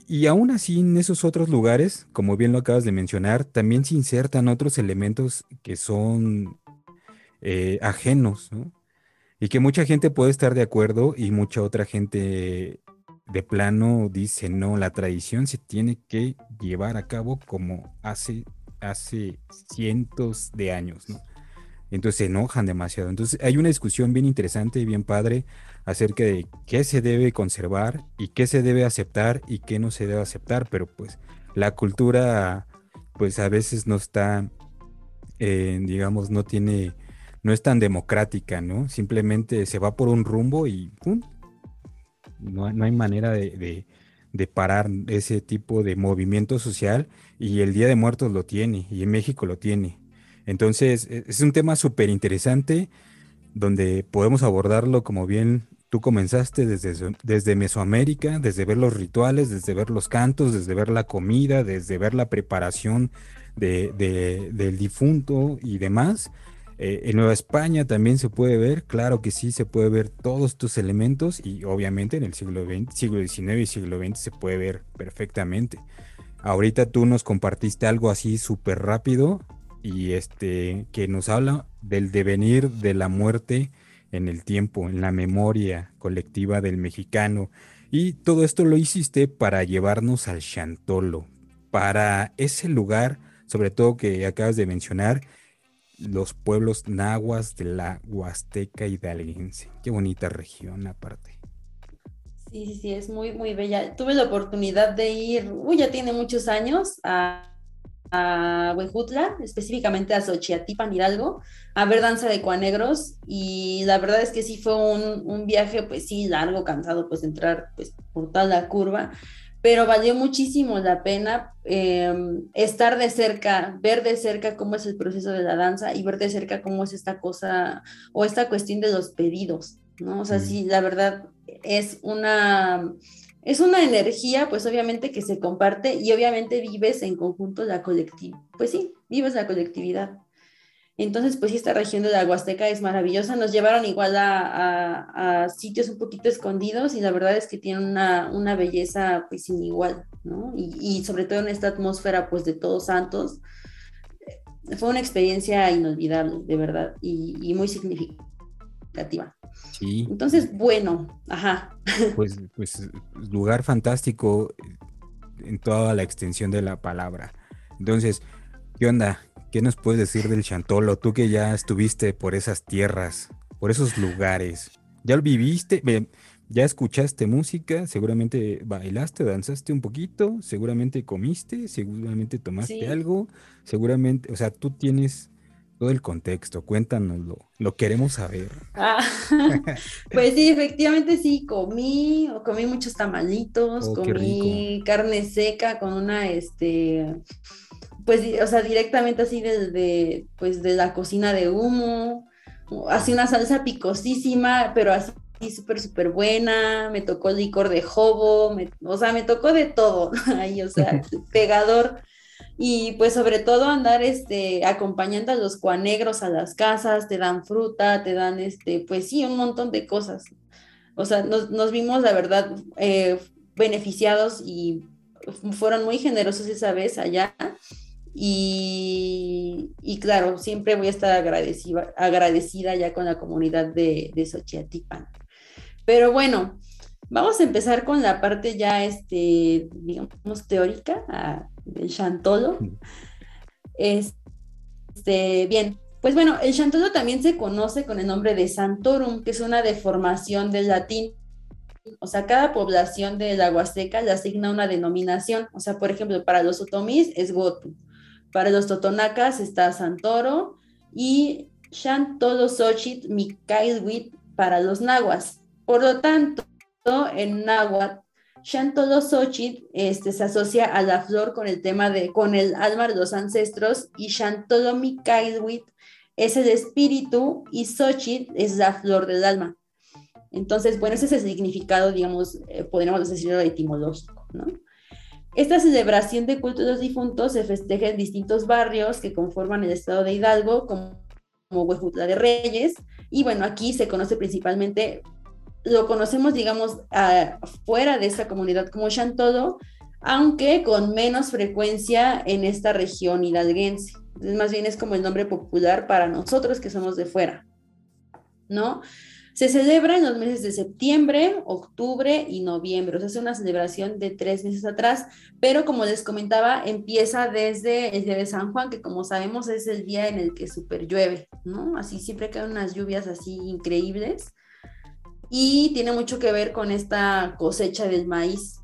Y aún así, en esos otros lugares, como bien lo acabas de mencionar, también se insertan otros elementos que son eh, ajenos, ¿no? Y que mucha gente puede estar de acuerdo y mucha otra gente de plano dice, no, la tradición se tiene que llevar a cabo como hace, hace cientos de años, ¿no? Entonces se enojan demasiado. Entonces hay una discusión bien interesante y bien padre acerca de qué se debe conservar y qué se debe aceptar y qué no se debe aceptar, pero pues la cultura pues a veces no está, eh, digamos, no tiene no es tan democrática, ¿no? Simplemente se va por un rumbo y ¡pum! No, hay manera de, parar ese tipo de movimiento social y el Día de Muertos lo tiene y en México lo tiene. Entonces e, es un tema súper interesante donde podemos abordarlo como bien tú comenzaste desde, desde Mesoamérica, desde ver los rituales, desde ver los cantos, desde ver la comida, desde ver la preparación de, del difunto y demás. Eh, en Nueva España también se puede ver, claro que sí, se puede ver todos estos elementos y obviamente en el siglo, XX, siglo XIX y siglo XX se puede ver perfectamente. Ahorita tú nos compartiste algo así súper rápido y este que nos habla del devenir de la muerte en el tiempo, en la memoria colectiva del mexicano. Y todo esto lo hiciste para llevarnos al Chantolo, para ese lugar, sobre todo que acabas de mencionar, los pueblos nahuas de la Huasteca hidalguense. Qué bonita región aparte. Sí, sí, sí, es muy, muy bella. Tuve la oportunidad de ir, uy, ya tiene muchos años, a, a Huejutla, específicamente a Xochiatipan, Hidalgo, a ver danza de cuanegros y la verdad es que sí fue un, un viaje, pues sí, largo, cansado, pues entrar pues, por toda la curva, pero valió muchísimo la pena em, estar de cerca, ver de cerca cómo es el proceso de la danza y ver de cerca cómo es esta cosa o esta cuestión de los pedidos, ¿no? O sea, sí, la verdad es una es una energía, pues obviamente que se comparte y obviamente vives en conjunto la colectividad. Pues sí, vives la colectividad. Entonces, pues esta región de la Huasteca es maravillosa. Nos llevaron igual a, sitios un poquito escondidos y la verdad es que tiene una, belleza pues sin igual, ¿no? Y, sobre todo en esta atmósfera pues de todos santos. Fue una experiencia inolvidable, de verdad, y, y muy significativa. Sí. Entonces, bueno, ajá. Pues, pues lugar fantástico en toda la extensión de la palabra. Entonces, ¿qué onda? ¿Qué nos puedes decir del Chantolo? Tú que ya estuviste por esas tierras, por esos lugares. ¿Ya lo viviste? ¿Ya escuchaste música? Seguramente bailaste, danzaste un poquito, seguramente comiste, seguramente tomaste algo, seguramente, o sea, tú tienes todo el contexto, cuéntanoslo, lo queremos saber. Ah, pues sí, efectivamente sí, comí, comí muchos tamalitos, oh, comí carne seca con una, este, pues, o sea, directamente así desde, pues, de la cocina de humo, así una salsa picosísima, pero así súper, súper buena, me tocó licor de jobo, o sea, me tocó de todo ahí, o sea, pegador y pues sobre todo andar este, acompañando a los cuanegros a las casas, te dan fruta, te dan, este, pues sí, un montón de cosas. O sea, nos, vimos, la verdad, eh, beneficiados y fueron muy generosos esa vez allá. Y, y, claro, siempre voy a estar agradecida, agradecida ya con la comunidad de, de Xochiatipan. Pero bueno, vamos a empezar con la parte ya, este, digamos, teórica del Chantolo. Este, bien, pues bueno, el Chantolo también se conoce con el nombre de Santorum, que es una deformación del latín. O sea, cada población de la Huasteca le asigna una denominación. O sea, por ejemplo, para los otomís es Gotu, para los totonacas está Santoro y Xochitl Mikailwit para los nahuas. Por lo tanto, en náhuatl Xochitl este, se asocia a la flor con el tema de, con el alma de los ancestros y Shantolo Mikailwit es el espíritu y Xochitl es la flor del alma. Entonces, bueno, ese es el significado, digamos, eh, podríamos decirlo etimológico, ¿no? Esta celebración de culto de los difuntos se festeja en distintos barrios que conforman el estado de Hidalgo, como, como Huejutla de Reyes, y bueno, aquí se conoce principalmente lo conocemos, digamos, fuera de esta comunidad como Chantolo, aunque con menos frecuencia en esta región hidalguense. más bien es como el nombre popular para nosotros que somos de fuera, ¿no? Se celebra en los meses de septiembre, octubre y noviembre. O sea, es una celebración de tres meses atrás, pero como les comentaba, empieza desde el día de San Juan, que como sabemos es el día en el que super llueve, ¿no? Así siempre caen unas lluvias así increíbles y tiene mucho que ver con esta cosecha del maíz.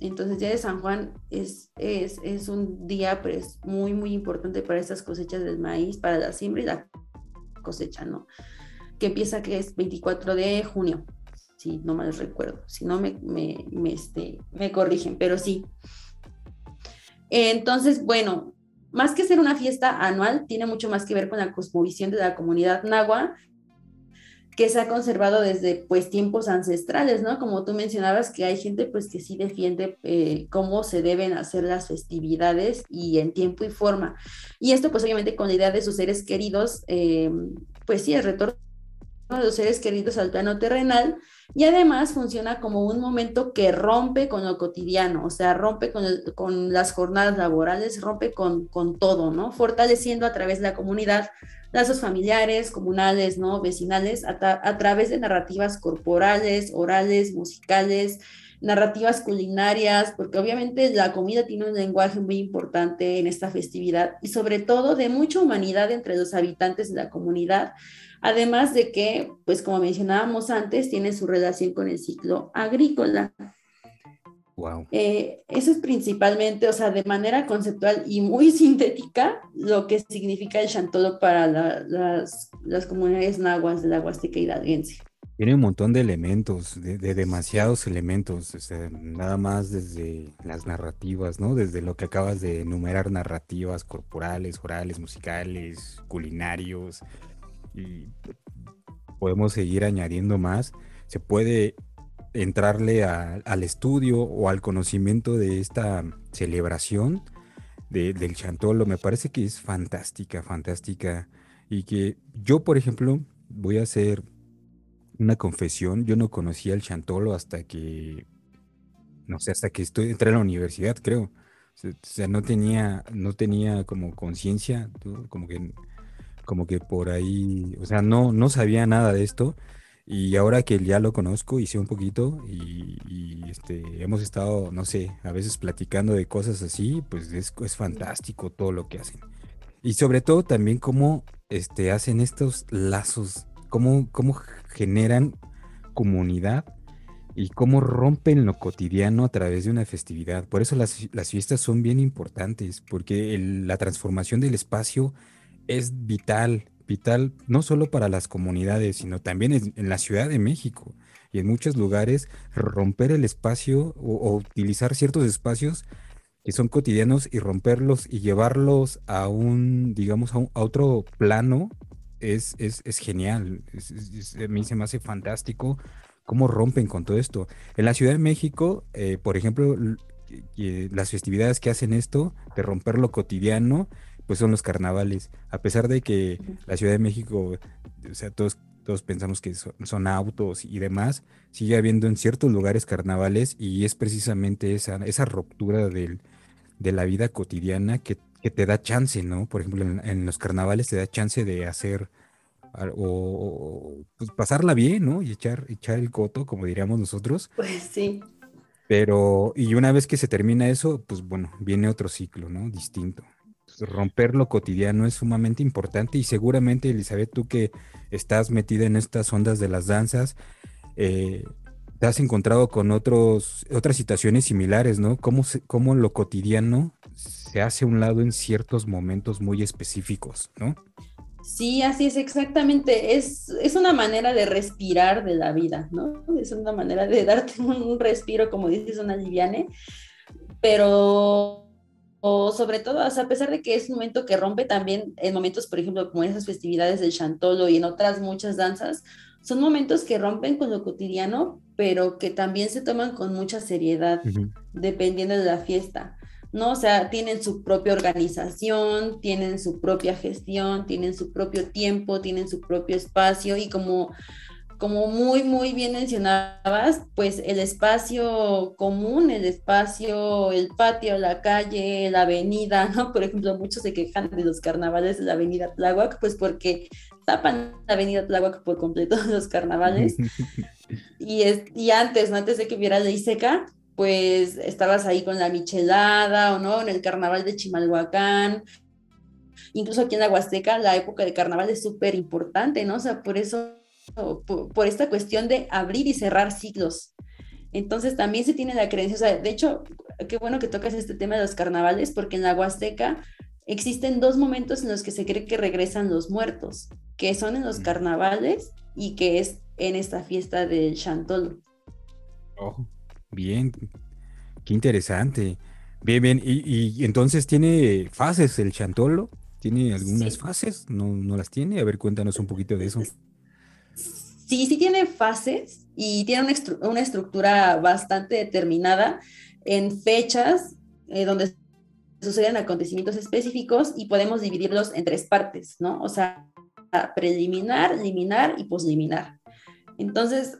Entonces, Día de San Juan es, es, un día pues, muy, muy importante para estas cosechas del maíz, para la siembra y la cosecha, ¿no? Que empieza que es 24 de junio, si no mal recuerdo. Si no, me, este, me corrigen, pero sí. Entonces, bueno, más que ser una fiesta anual, tiene mucho más que ver con la cosmovisión de la comunidad nahua que se ha conservado desde pues tiempos ancestrales, ¿no? Como tú mencionabas que hay gente pues que sí defiende eh, cómo se deben hacer las festividades y en tiempo y forma. Y esto pues obviamente con la idea de sus seres queridos, eh, pues sí, el retorno de los seres queridos al plano terrenal y además funciona como un momento que rompe con lo cotidiano, o sea, rompe con, con las jornadas laborales, rompe con, con todo, ¿no? Fortaleciendo a través de la comunidad lazos familiares, comunales, ¿no? Vecinales, a, a través de narrativas corporales, orales, musicales, narrativas culinarias, porque obviamente la comida tiene un lenguaje muy importante en esta festividad y sobre todo de mucha humanidad entre los habitantes de la comunidad, además de que, pues como mencionábamos antes, tiene su relación con el ciclo agrícola. Wow. Eh, eso es principalmente, o sea, de manera conceptual y muy sintética, lo que significa el chantolo para las, las, comunidades nahuas de la Huasteca hidalguense. Tiene un montón de elementos, de, demasiados elementos, nada más desde las narrativas, ¿no? Desde lo que acabas de enumerar, narrativas corporales, orales, musicales, culinarios, y podemos seguir añadiendo más. Se puede entrarle al estudio o al conocimiento de esta celebración del chantolo. Me parece que es fantástica, fantástica. Y que yo, por ejemplo, voy a hacer una confesión. Yo no conocía el chantolo hasta que, no sé, hasta que estoy, entré a la universidad, creo. O sea, no tenía, no tenía como conciencia, como que, como que por ahí, o sea, no, no sabía nada de esto. Y ahora que ya lo conozco, hice un poquito y, este, hemos estado, no sé, a veces platicando de cosas así, pues es, es fantástico todo lo que hacen. Y sobre todo también cómo este, hacen estos lazos, cómo, cómo generan comunidad y cómo rompen lo cotidiano a través de una festividad. Por eso las, las fiestas son bien importantes, porque la transformación del espacio es vital vital no solo para las comunidades, sino también en, la Ciudad de México y en muchos lugares romper el espacio o, utilizar ciertos espacios que son cotidianos y romperlos y llevarlos a un, digamos, a, otro plano es, es, es genial. a mí se me hace fantástico cómo rompen con todo esto. En la Ciudad de México, eh, por ejemplo, las festividades que hacen esto, de romper lo cotidiano, pues son los carnavales. A pesar de que la Ciudad de México, o sea, todos, todos pensamos que son, autos y demás, sigue habiendo en ciertos lugares carnavales y es precisamente esa, esa ruptura del, de la vida cotidiana que, te da chance, ¿no? Por ejemplo, en, los carnavales te da chance de hacer o, pues pasarla bien, ¿no? Y echar, echar el coto, como diríamos nosotros. Pues sí. Pero, y una vez que se termina eso, pues bueno, viene otro ciclo, ¿no? Distinto romper lo cotidiano es sumamente importante y seguramente, Elizabeth, tú que estás metida en estas ondas de las danzas, eh, te has encontrado con otros, otras situaciones similares, ¿no? ¿Cómo, cómo lo cotidiano se hace a un lado en ciertos momentos muy específicos, ¿no? Sí, así es exactamente. Es, es una manera de respirar de la vida, ¿no? Es una manera de darte un, respiro, como dices, una liviane, pero o sobre todo, a pesar de que es un momento que rompe también en momentos, por ejemplo, como esas festividades del Chantolo y en otras muchas danzas, son momentos que rompen con lo cotidiano, pero que también se toman con mucha seriedad, dependiendo de la fiesta. ¿no? O sea, tienen su propia organización, tienen su propia gestión, tienen su propio tiempo, tienen su propio espacio y como como muy, muy bien mencionabas, pues el espacio común, el espacio, el patio, la calle, la avenida, ¿no? Por ejemplo, muchos se quejan de los carnavales de la avenida Tláhuac, pues porque tapan la avenida Tláhuac por completo los carnavales. y, es, y antes, ¿no? Antes de que hubiera ley seca, pues estabas ahí con la michelada o no, en el carnaval de Chimalhuacán. Incluso aquí en la Huasteca la época de carnaval es súper importante, ¿no? O sea, por eso por, esta cuestión de abrir y cerrar ciclos. Entonces también se tiene la creencia, o sea, de hecho, qué bueno que tocas este tema de los carnavales, porque en la Huasteca existen dos momentos en los que se cree que regresan los muertos, que son en los carnavales y que es en esta fiesta del Chantolo. Oh, bien, qué interesante. Bien, bien, y, entonces tiene fases el Chantolo, ¿tiene algunas fases? ¿No, ¿No las tiene? A ver, cuéntanos un poquito de eso. Sí, sí tiene fases y tiene una, estructura bastante determinada en fechas eh, donde suceden acontecimientos específicos y podemos dividirlos en tres partes, ¿no? O sea, preliminar, liminar y posliminar. Entonces,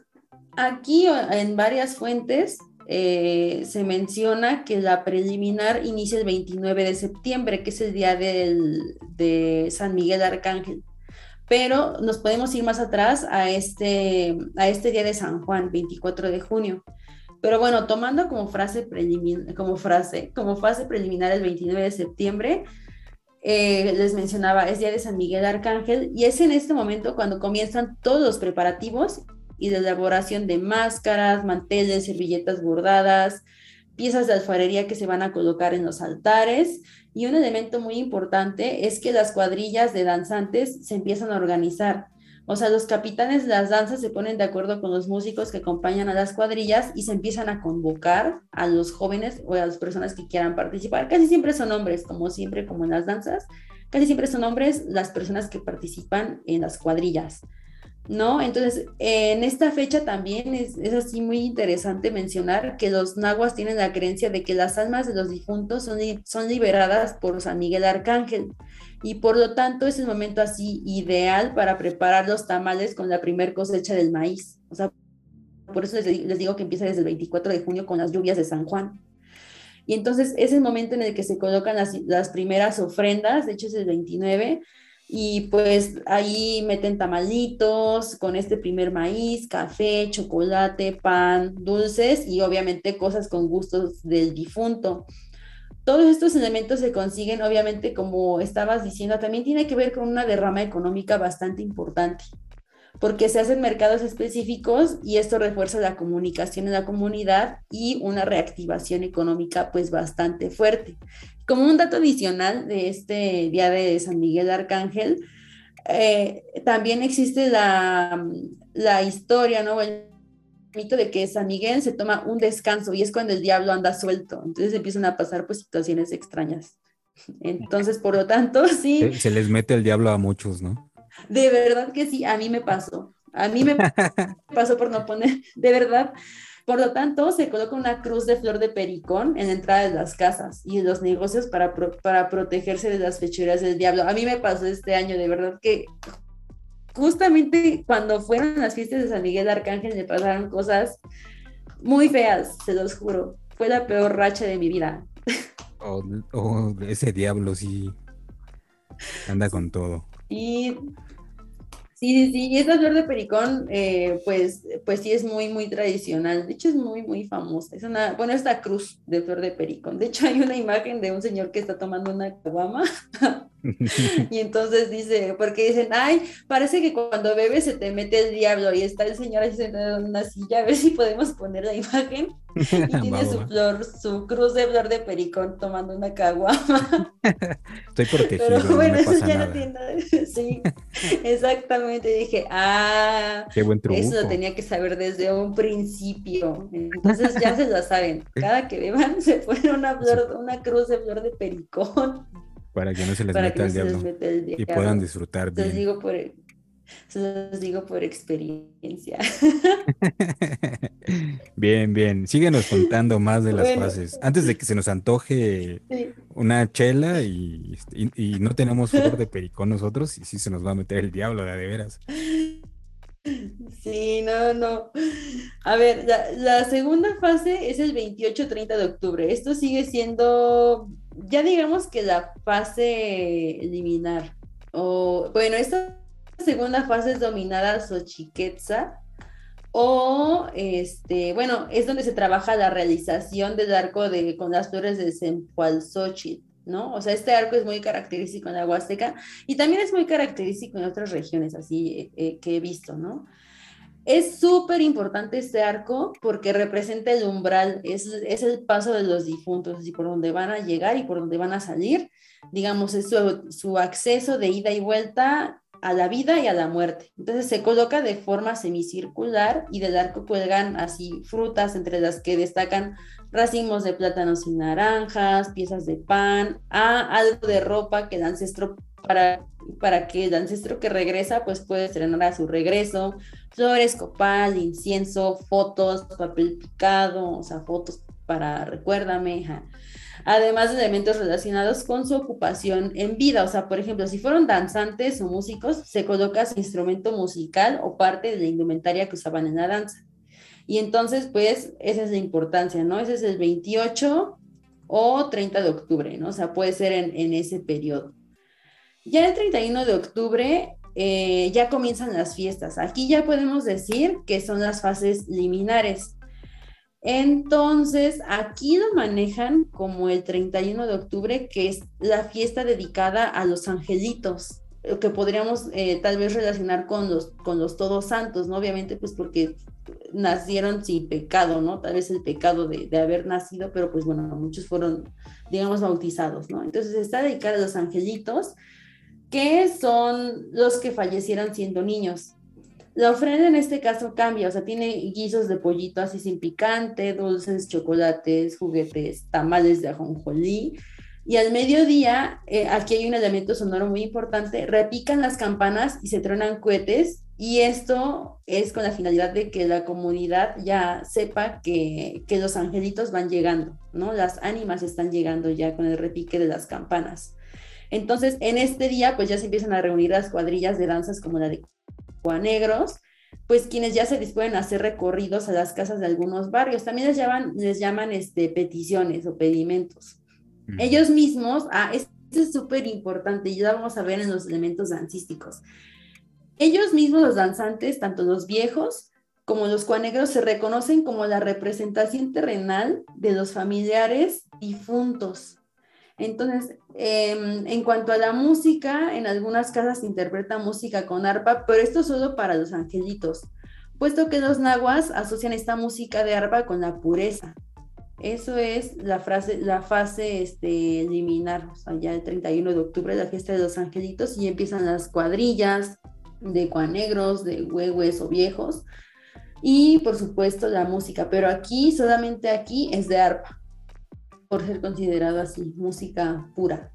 aquí en varias fuentes eh, se menciona que la preliminar inicia el 29 de septiembre, que es el día de San Miguel Arcángel. Pero nos podemos ir más atrás a este, a este día de San Juan, 24 de junio. Pero bueno, tomando como frase, como frase, como fase preliminar el 29 de septiembre, eh, les mencionaba, es día de San Miguel Arcángel y es en este momento cuando comienzan todos los preparativos y la elaboración de máscaras, manteles, servilletas bordadas, piezas de alfarería que se van a colocar en los altares. Y un elemento muy importante es que las cuadrillas de danzantes se empiezan a organizar. O sea, los capitanes de las danzas se ponen de acuerdo con los músicos que acompañan a las cuadrillas y se empiezan a convocar a los jóvenes o a las personas que quieran participar. Casi siempre son hombres, como siempre, como en las danzas. Casi siempre son hombres las personas que participan en las cuadrillas. ¿No? Entonces, en esta fecha también es, así muy interesante mencionar que los nahuas tienen la creencia de que las almas de los difuntos son, son liberadas por San Miguel Arcángel y por lo tanto es el momento así ideal para preparar los tamales con la primer cosecha del maíz. O sea, por eso les, digo que empieza desde el 24 de junio con las lluvias de San Juan. Y entonces es el momento en el que se colocan las, las primeras ofrendas, de hecho es el 29, y pues ahí meten tamalitos con este primer maíz, café, chocolate, pan, dulces y obviamente cosas con gustos del difunto. Todos estos elementos se consiguen, obviamente, como estabas diciendo, también tiene que ver con una derrama económica bastante importante porque se hacen mercados específicos y esto refuerza la comunicación en la comunidad y una reactivación económica pues bastante fuerte. Como un dato adicional de este día de San Miguel Arcángel, eh, también existe la, la historia, ¿no? El mito de que San Miguel se toma un descanso y es cuando el diablo anda suelto, entonces empiezan a pasar pues situaciones extrañas. Entonces, por lo tanto, sí. Se les mete el diablo a muchos, ¿no? De verdad que sí, a mí me pasó. A mí me pasó por no poner, de verdad. Por lo tanto, se coloca una cruz de flor de pericón en la entrada de las casas y en los negocios para, para protegerse de las fechuras del diablo. A mí me pasó este año, de verdad que justamente cuando fueron las fiestas de San Miguel de Arcángel me pasaron cosas muy feas, se los juro. Fue la peor racha de mi vida. Oh, oh ese diablo sí anda con todo. Y Sí, sí, y esta flor de pericón, eh, pues, pues sí es muy, muy tradicional. De hecho, es muy, muy famosa. Es una, bueno, esta cruz de flor de pericón. De hecho, hay una imagen de un señor que está tomando una caguama y entonces dice, porque dicen, ay, parece que cuando bebes se te mete el diablo y está el señor ahí sentado en una silla, a ver si podemos poner la imagen. Y tiene su flor, su cruz de flor de pericón tomando una caguama. Estoy protegido. Pero bueno, eso ya no tiene nada. Sí, exactamente. Dije, ah, Qué buen eso lo tenía que saber desde un principio. Entonces ya se lo saben. Cada que beban se pone una flor, una cruz de flor de pericón. Para que no se les, meta, el diablo, y puedan disfrutar bien. Se los digo por, se los digo por experiencia. bien, bien. Síguenos contando más de las fases. Antes de que se nos antoje una chela y, no tenemos flor de pericón nosotros, y sí se nos va a meter el diablo, de, de veras. Sí, no, no. A ver, la, la segunda fase es el 28-30 de octubre. Esto sigue siendo ya digamos que la fase eliminar, o bueno, esta segunda fase es dominada Xochiquetza, o este, bueno, es donde se trabaja la realización del arco de con las flores de Xochitl, ¿no? O sea, este arco es muy característico en la Huasteca y también es muy característico en otras regiones así eh, eh, que he visto, ¿no? Es súper importante este arco porque representa el umbral, es, es, el paso de los difuntos, así por donde van a llegar y por donde van a salir. Digamos, es su, su acceso de ida y vuelta a la vida y a la muerte. Entonces se coloca de forma semicircular y del arco cuelgan así frutas entre las que destacan racimos de plátanos y naranjas, piezas de pan, a algo de ropa que el ancestro para, para que el ancestro que regresa pues puede estrenar a su regreso, flores, copal, incienso, fotos, papel picado, o sea, fotos para recuérdame, además de elementos relacionados con su ocupación en vida. O sea, por ejemplo, si fueron danzantes o músicos, se coloca su instrumento musical o parte de la indumentaria que usaban en la danza. Y entonces, pues, esa es la importancia, ¿no? Ese es el 28 o 30 de octubre, ¿no? O sea, puede ser en, ese periodo. Ya el 31 de octubre eh, ya comienzan las fiestas. Aquí ya podemos decir que son las fases liminares. Entonces, aquí lo manejan como el 31 de octubre, que es la fiesta dedicada a los angelitos, que podríamos eh, tal vez relacionar con los, con los todos santos, ¿no? Obviamente, pues porque nacieron sin pecado, ¿no? Tal vez el pecado de, de, haber nacido, pero pues bueno, muchos fueron, digamos, bautizados, ¿no? Entonces está dedicada a los angelitos, que son los que fallecieron siendo niños. La ofrenda en este caso cambia, o sea, tiene guisos de pollito así sin picante, dulces, chocolates, juguetes, tamales de ajonjolí. Y al mediodía, eh, aquí hay un elemento sonoro muy importante, repican las campanas y se tronan cohetes. Y esto es con la finalidad de que la comunidad ya sepa que, que los angelitos van llegando, ¿no? Las ánimas están llegando ya con el repique de las campanas. Entonces, en este día, pues ya se empiezan a reunir las cuadrillas de danzas como la de negros, pues quienes ya se disponen a hacer recorridos a las casas de algunos barrios. También les llaman, les llaman este, peticiones o pedimentos. Ellos mismos, ah, esto es súper importante, ya vamos a ver en los elementos dancísticos. Ellos mismos, los danzantes, tanto los viejos como los cuanegros, se reconocen como la representación terrenal de los familiares difuntos. Entonces, em, en cuanto a la música, en algunas casas se interpreta música con arpa, pero esto solo para los angelitos, puesto que los nahuas asocian esta música de arpa con la pureza. Eso es la, frase, la fase este, liminar, o sea, ya el 31 de octubre, la fiesta de los angelitos, y empiezan las cuadrillas de cuanegros, de huehues o viejos, y por supuesto la música, pero aquí, solamente aquí, es de arpa por ser considerado así, música pura.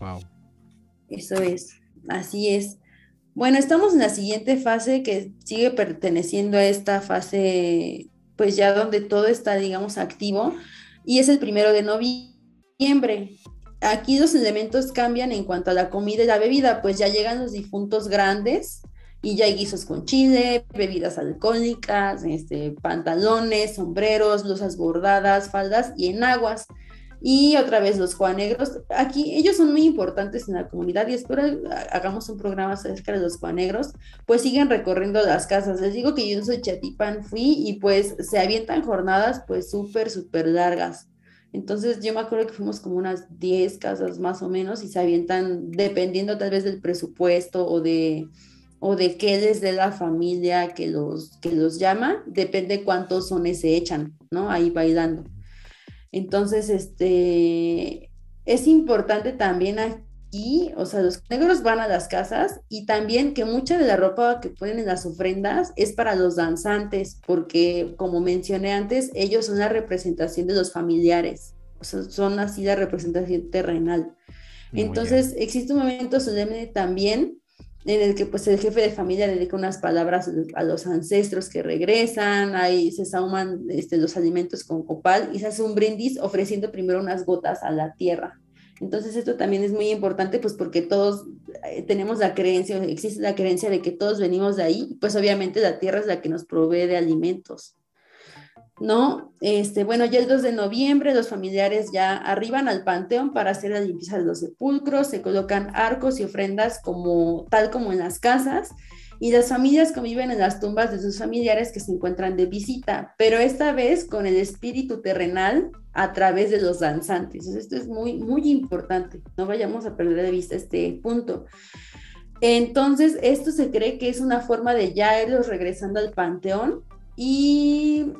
Wow. Eso es, así es. Bueno, estamos en la siguiente fase que sigue perteneciendo a esta fase, pues ya donde todo está, digamos, activo, y es el primero de noviembre. Aquí los elementos cambian en cuanto a la comida y la bebida, pues ya llegan los difuntos grandes, y ya hay guisos con chile, bebidas alcohólicas, este, pantalones, sombreros, blusas bordadas, faldas y enaguas. Y otra vez los cuanegros. Aquí ellos son muy importantes en la comunidad y espero hagamos un programa acerca de los cuanegros. Pues siguen recorriendo las casas. Les digo que yo soy Chatipan, fui y pues se avientan jornadas pues súper, súper largas. Entonces yo me acuerdo que fuimos como unas 10 casas más o menos y se avientan dependiendo tal vez del presupuesto o de o de qué desde la familia que los, que los llama, depende cuántos sones se echan, ¿no? Ahí bailando. Entonces, este, es importante también aquí, o sea, los negros van a las casas y también que mucha de la ropa que ponen en las ofrendas es para los danzantes, porque como mencioné antes, ellos son la representación de los familiares, o sea, son así la representación terrenal. Entonces, existe un momento solemne también en el que pues el jefe de familia dedica unas palabras a los ancestros que regresan, ahí se sauman este, los alimentos con copal y se hace un brindis ofreciendo primero unas gotas a la tierra. Entonces esto también es muy importante pues porque todos eh, tenemos la creencia, existe la creencia de que todos venimos de ahí, pues obviamente la tierra es la que nos provee de alimentos. ¿No? Este, bueno, ya el 2 de noviembre los familiares ya arriban al panteón para hacer la limpieza de los sepulcros, se colocan arcos y ofrendas como tal como en las casas y las familias conviven en las tumbas de sus familiares que se encuentran de visita, pero esta vez con el espíritu terrenal a través de los danzantes. esto es muy, muy importante, no vayamos a perder de vista este punto. Entonces, esto se cree que es una forma de ya irlos regresando al panteón y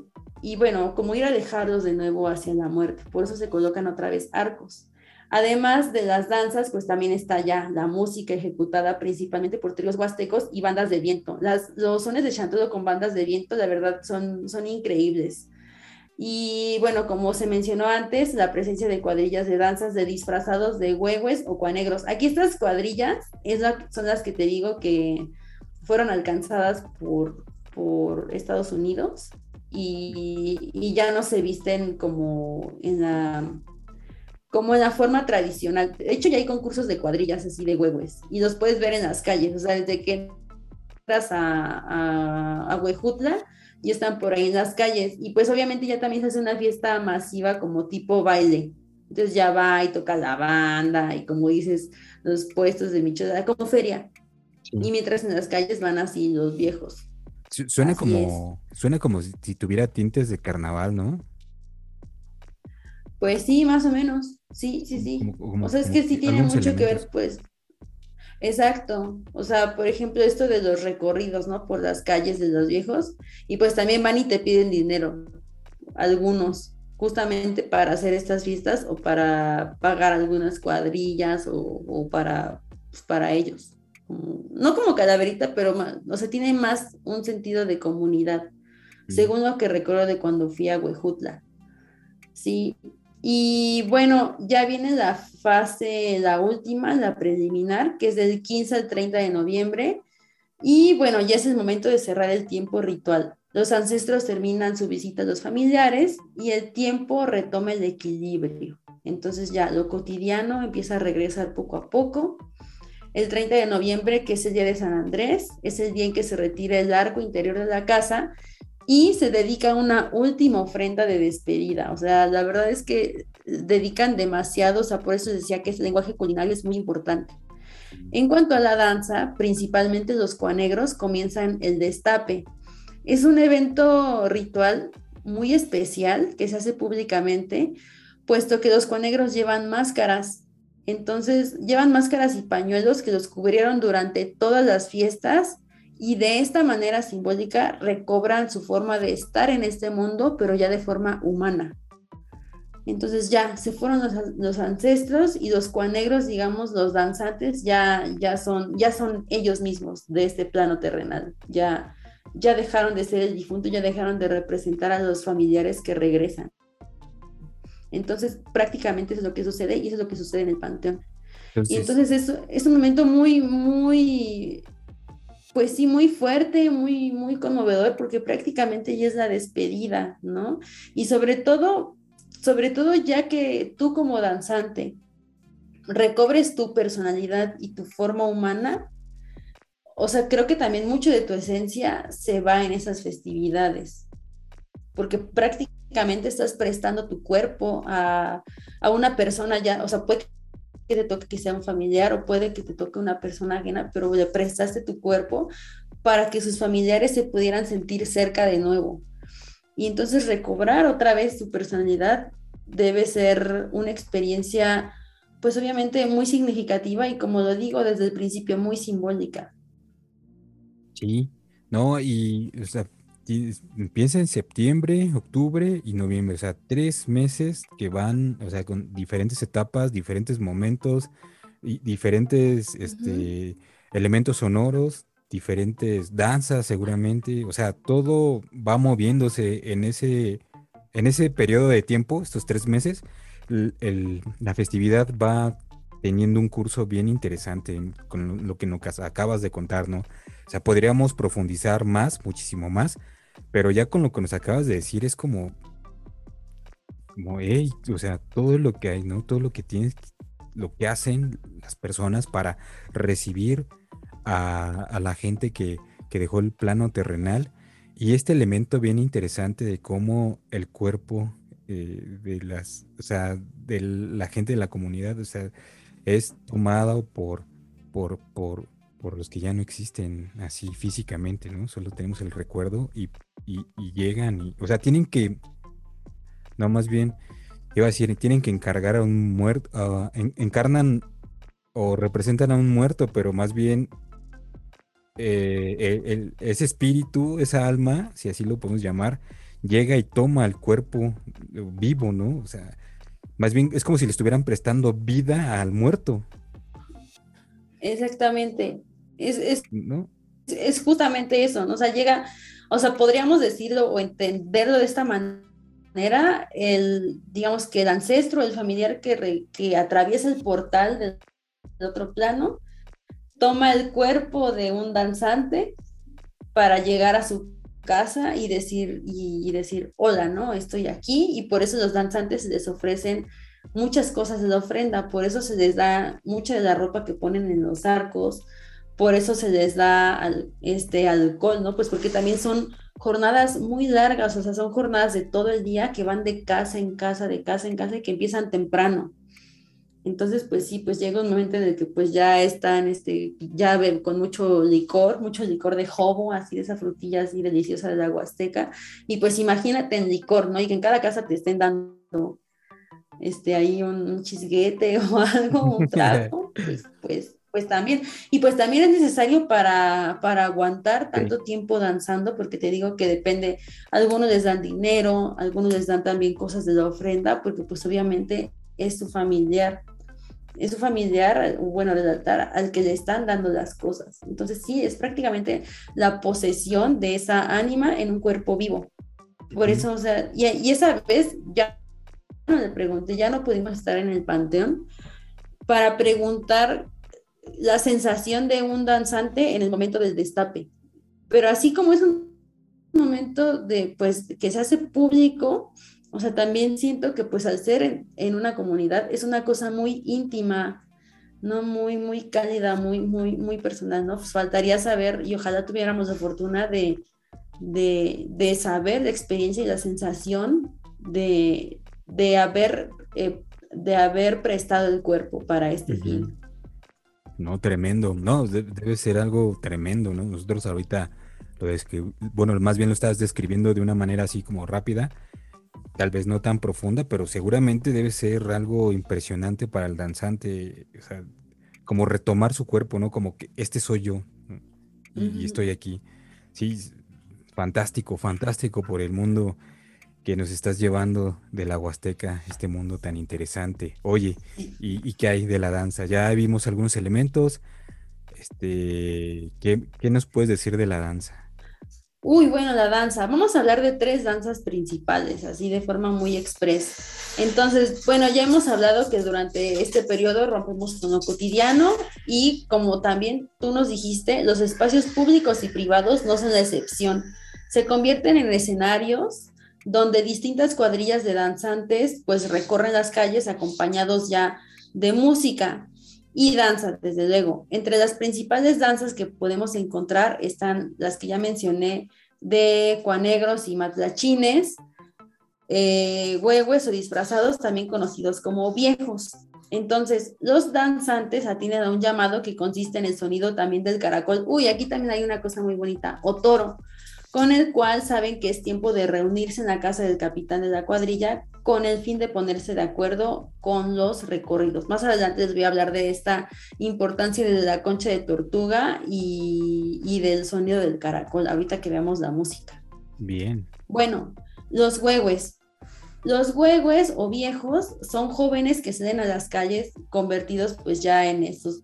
y bueno, como ir a dejarlos de nuevo hacia la muerte. Por eso se colocan otra vez arcos. Además de las danzas, pues también está ya la música ejecutada principalmente por tríos huastecos y bandas de viento. Las, los sones de chantolo con bandas de viento, la verdad, son, son increíbles. Y bueno, como se mencionó antes, la presencia de cuadrillas de danzas de disfrazados de huehues o cuanegros. Aquí estas cuadrillas es son las que te digo que fueron alcanzadas por, por Estados Unidos y, y, ya no se visten como en la como en la forma tradicional. De hecho, ya hay concursos de cuadrillas así de huehues y los puedes ver en las calles. O sea, desde que entras a, a, a Huejutla, y están por ahí en las calles. Y pues obviamente ya también se hace una fiesta masiva como tipo baile. Entonces ya va y toca la banda y como dices, los puestos de michoacán, como feria. Y mientras en las calles van así los viejos. Suena como, suena como si tuviera tintes de carnaval, ¿no? Pues sí, más o menos. Sí, sí, sí. o sea, es que sí tiene mucho que ver, pues, Exacto, o sea, por ejemplo, esto de los recorridos, ¿no? Por las calles de los viejos, y pues también van y te piden dinero, algunos, justamente para hacer estas fiestas o para pagar algunas cuadrillas o, para, pues, para ellos. No como calaverita, pero más, o sea, tiene más un sentido de comunidad, según lo que recuerdo de cuando fui a Huejutla. Sí, y bueno, ya viene la fase, la última, la preliminar, que es del 15 al 30 de noviembre. Y bueno, ya es el momento de cerrar el tiempo ritual. Los ancestros terminan su visita a los familiares y el tiempo retoma el equilibrio. Entonces ya lo cotidiano empieza a regresar poco a poco. El 30 de noviembre, que es el día de San Andrés, es el día en que se retira el arco interior de la casa y se dedica una última ofrenda de despedida. O sea, la verdad es que dedican demasiado, o sea, por eso decía que ese lenguaje culinario es muy importante. En cuanto a la danza, principalmente los cuanegros comienzan el destape. Es un evento ritual muy especial que se hace públicamente, puesto que los cuanegros llevan máscaras. Entonces, llevan máscaras y pañuelos que los cubrieron durante todas las fiestas y de esta manera simbólica recobran su forma de estar en este mundo, pero ya de forma humana. Entonces ya se fueron los, ancestros y los cuanegros, digamos, los danzantes, ya, ya, son, ya son ellos mismos de este plano terrenal. Ya, ya dejaron de ser el difunto, ya dejaron de representar a los familiares que regresan. Entonces, prácticamente eso es lo que sucede y eso es lo que sucede en el panteón. y entonces es, es un momento muy, muy pues sí, muy fuerte, muy, muy conmovedor, porque prácticamente ya es la despedida, ¿no? Y sobre todo, sobre todo ya que tú como danzante recobres tu personalidad y tu forma humana, o sea, creo que también mucho de tu esencia se va en esas festividades, porque prácticamente estás prestando tu cuerpo a, a una persona ya, o sea, puede que te toque que sea un familiar o puede que te toque una persona ajena, pero le prestaste tu cuerpo para que sus familiares se pudieran sentir cerca de nuevo. Y entonces recobrar otra vez tu personalidad debe ser una experiencia, pues obviamente muy significativa y como lo digo desde el principio, muy simbólica. Sí, no, y o sea, Empieza en septiembre, octubre y noviembre, o sea, tres meses que van, o sea, con diferentes etapas, diferentes momentos, y diferentes este, elementos sonoros, diferentes danzas seguramente, o sea, todo va moviéndose en ese, en ese periodo de tiempo, estos tres meses, la festividad va teniendo un curso bien interesante con lo que nos acabas de contar, ¿no? O sea, podríamos profundizar más, muchísimo más, pero ya con lo que nos acabas de decir es como, como, hey, o sea, todo lo que hay, ¿no? Todo lo que tienes, lo que hacen las personas para recibir a, la gente que, dejó el plano terrenal. Y este elemento bien interesante de cómo el cuerpo eh, de las, o sea, de la gente de la comunidad, o sea, es tomado por, por, por, por los que ya no existen así físicamente, ¿no? Solo tenemos el recuerdo y, llegan y, o sea, tienen que, no, más bien, iba a decir, tienen que encargar a un muerto, encarnan o representan a un muerto, pero más bien eh, ese espíritu, esa alma, si así lo podemos llamar, llega y toma el cuerpo vivo, ¿no? O sea, más bien es como si le estuvieran prestando vida al muerto. Exactamente. Es, es, justamente eso, ¿no? O sea, llega, o sea, podríamos decirlo o entenderlo de esta manera, el, digamos que el ancestro, el familiar que, que atraviesa el portal del, otro plano, toma el cuerpo de un danzante para llegar a su casa y decir, y, decir, hola, ¿no? Estoy aquí y por eso los danzantes les ofrecen muchas cosas de la ofrenda, por eso se les da mucha de la ropa que ponen en los arcos, por eso se les da este alcohol, ¿no? Pues porque también son jornadas muy largas, o sea, son jornadas de todo el día que van de casa en casa, de casa en casa y que empiezan temprano. Entonces, pues sí, pues llega un momento en el que pues ya están, este, ya ven, con mucho licor, mucho licor de jobo, así de esa frutilla así deliciosa de la Huasteca. Y pues imagínate en licor, ¿no? Y que en cada casa te estén dando, este, ahí un, chisguete o algo, un trago, pues, pues, pues también. Y pues también es necesario para, para aguantar tanto tiempo danzando, porque te digo que depende, algunos les dan dinero, algunos les dan también cosas de la ofrenda, porque pues obviamente es su familiar es su familiar, bueno, del altar al que le están dando las cosas. Entonces sí, es prácticamente la posesión de esa ánima en un cuerpo vivo. Por eso, o sea, y, esa vez ya no le pregunté, ya no pudimos estar en el panteón para preguntar la sensación de un danzante en el momento del destape. Pero así como es un momento de, pues, que se hace público, o sea, también siento que pues al ser en, una comunidad es una cosa muy íntima, ¿no? Muy, muy cálida, muy, muy, muy personal, ¿no? Pues faltaría saber y ojalá tuviéramos la fortuna de, de, saber la experiencia y la sensación de, de haber, eh, de haber prestado el cuerpo para este fin. No, tremendo, no, debe ser algo tremendo, ¿no? Nosotros ahorita lo que, bueno, más bien lo estás describiendo de una manera así como rápida, tal vez no tan profunda, pero seguramente debe ser algo impresionante para el danzante, o sea, como retomar su cuerpo, ¿no? Como que este soy yo y, estoy aquí. Sí, fantástico, fantástico por el mundo que nos estás llevando de la Huasteca, este mundo tan interesante. Oye, ¿y, qué hay de la danza? Ya vimos algunos elementos. Este, ¿qué, ¿Qué nos puedes decir de la danza? Uy, bueno, la danza. Vamos a hablar de tres danzas principales, así de forma muy expresa. Entonces, bueno, ya hemos hablado que durante este periodo rompemos con lo cotidiano y como también tú nos dijiste, los espacios públicos y privados no son la excepción. Se convierten en escenarios donde distintas cuadrillas de danzantes pues recorren las calles acompañados ya de música y danza, desde luego. Entre las principales danzas que podemos encontrar están las que ya mencioné de cuanegros y matlachines, eh, huehues o disfrazados, también conocidos como viejos. Entonces, los danzantes atienden a un llamado que consiste en el sonido también del caracol. Uy, aquí también hay una cosa muy bonita, o toro, con el cual saben que es tiempo de reunirse en la casa del capitán de la cuadrilla con el fin de ponerse de acuerdo con los recorridos. Más adelante les voy a hablar de esta importancia de la concha de tortuga y, del sonido del caracol, ahorita que veamos la música. Bien. Bueno, los huehues. Los huehues o viejos son jóvenes que se den a las calles convertidos pues ya en estos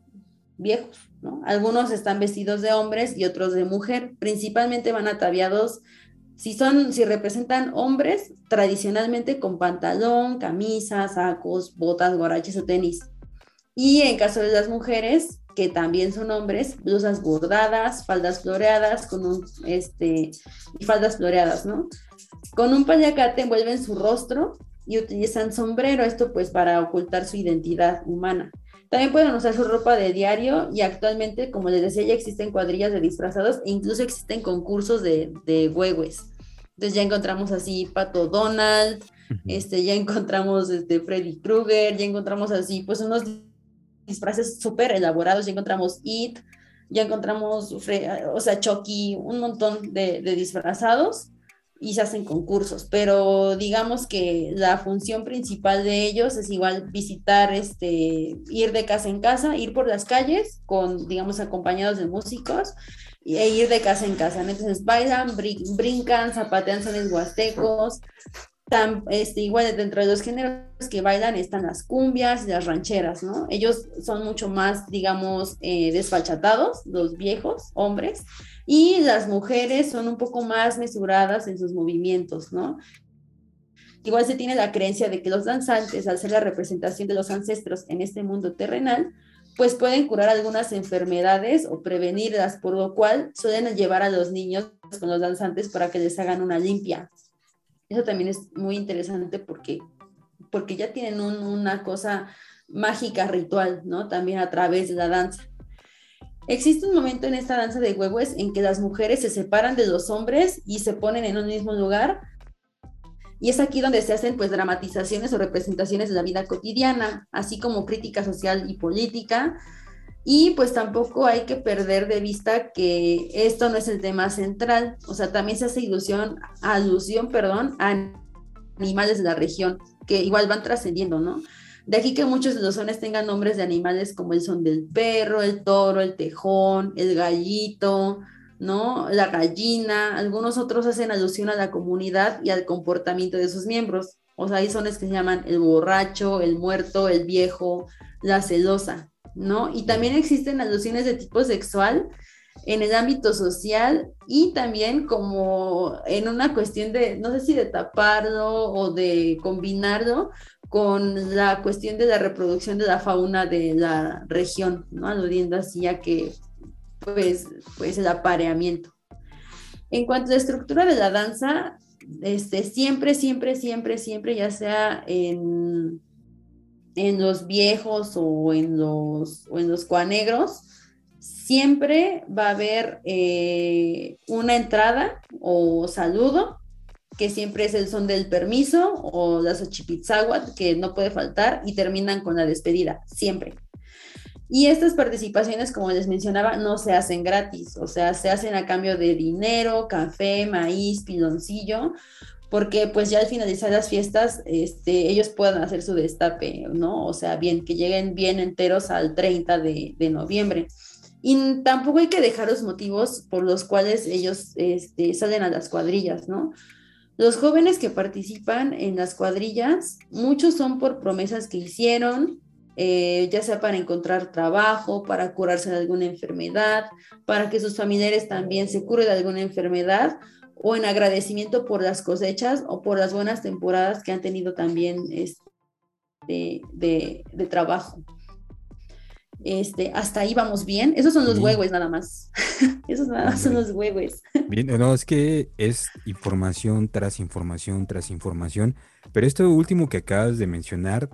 viejos, ¿no? Algunos están vestidos de hombres y otros de mujer, principalmente van ataviados, si son, si representan hombres, tradicionalmente con pantalón, camisa, sacos, botas, guaraches o tenis. Y en caso de las mujeres, que también son hombres, blusas bordadas, faldas floreadas, con un, este, y faldas floreadas, ¿no? Con un payacate envuelven su rostro y utilizan sombrero, esto pues para ocultar su identidad humana. También pueden usar su ropa de diario y actualmente, como les decía, ya existen cuadrillas de disfrazados e incluso existen concursos de, de huehues. Entonces ya encontramos así Pato Donald, este, ya encontramos este, Freddy Krueger, ya encontramos así pues unos disfraces súper elaborados, ya encontramos It, ya encontramos, o sea, Chucky, un montón de, de disfrazados y se hacen concursos, pero digamos que la función principal de ellos es igual visitar, este, ir de casa en casa, ir por las calles con, digamos, acompañados de músicos e ir de casa en casa. Entonces bailan, brincan, zapatean sones huastecos. Tan, este, igual dentro de los géneros que bailan están las cumbias y las rancheras, ¿no? Ellos son mucho más, digamos, eh, desfachatados, los viejos hombres, y las mujeres son un poco más mesuradas en sus movimientos, ¿no? Igual se tiene la creencia de que los danzantes, al ser la representación de los ancestros en este mundo terrenal, pues pueden curar algunas enfermedades o prevenirlas, por lo cual suelen llevar a los niños con los danzantes para que les hagan una limpia. Eso también es muy interesante porque, porque ya tienen una cosa mágica, ritual, ¿no? También a través de la danza. Existe un momento en esta danza de huevos en que las mujeres se separan de los hombres y se ponen en un mismo lugar y es aquí donde se hacen pues dramatizaciones o representaciones de la vida cotidiana, así como crítica social y política. Y pues tampoco hay que perder de vista que esto no es el tema central, o sea, también se hace ilusión, alusión, perdón, a animales de la región, que igual van trascendiendo, ¿no? De aquí que muchos de los sones tengan nombres de animales como el son del perro, el toro, el tejón, el gallito, ¿no? La gallina, algunos otros hacen alusión a la comunidad y al comportamiento de sus miembros. O sea, hay zonas que se llaman el borracho, el muerto, el viejo, la celosa, ¿no? Y también existen alusiones de tipo sexual en el ámbito social y también como en una cuestión de, no sé si de taparlo o de combinarlo con la cuestión de la reproducción de la fauna de la región, ¿no? Aludiendo así a que pues, pues el apareamiento. En cuanto a la estructura de la danza, este, siempre, siempre, siempre, siempre, ya sea en, en los viejos o en los, o en los cuanegros, siempre va a haber eh, una entrada o saludo, que siempre es el son del permiso, o la Xochipitzahuat, que no puede faltar, y terminan con la despedida, siempre. Y estas participaciones, como les mencionaba, no se hacen gratis, o sea, se hacen a cambio de dinero, café, maíz, piloncillo, porque pues ya al finalizar las fiestas, este, ellos puedan hacer su destape, ¿no? O sea, bien, que lleguen bien enteros al 30 de, noviembre. Y tampoco hay que dejar los motivos por los cuales ellos este, salen a las cuadrillas, ¿no? Los jóvenes que participan en las cuadrillas, muchos son por promesas que hicieron, eh, ya sea para encontrar trabajo, para curarse de alguna enfermedad, para que sus familiares también se curen de alguna enfermedad o en agradecimiento por las cosechas o por las buenas temporadas que han tenido también este, de, trabajo. Este, hasta ahí vamos bien. Esos son los huevos nada más. Esos nada más son los huevos. Bien, no, es que es información tras información tras información. Pero esto último que acabas de mencionar,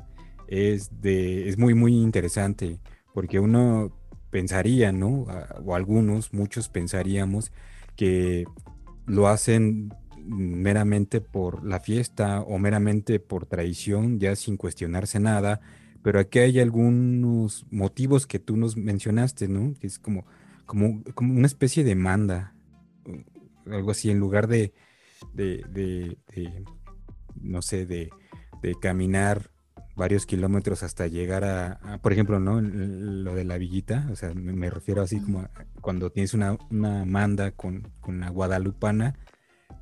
es, de, es muy, muy interesante, porque uno pensaría, ¿no? O algunos, muchos pensaríamos que lo hacen meramente por la fiesta o meramente por tradición, ya sin cuestionarse nada, pero aquí hay algunos motivos que tú nos mencionaste, ¿no? Que es como, como, como una especie de manda, algo así, en lugar de, de, de, de no sé, de, de caminar varios kilómetros hasta llegar a, por ejemplo, ¿no? Lo de la villita, o sea, me, refiero así como cuando tienes una, manda con, con, la guadalupana,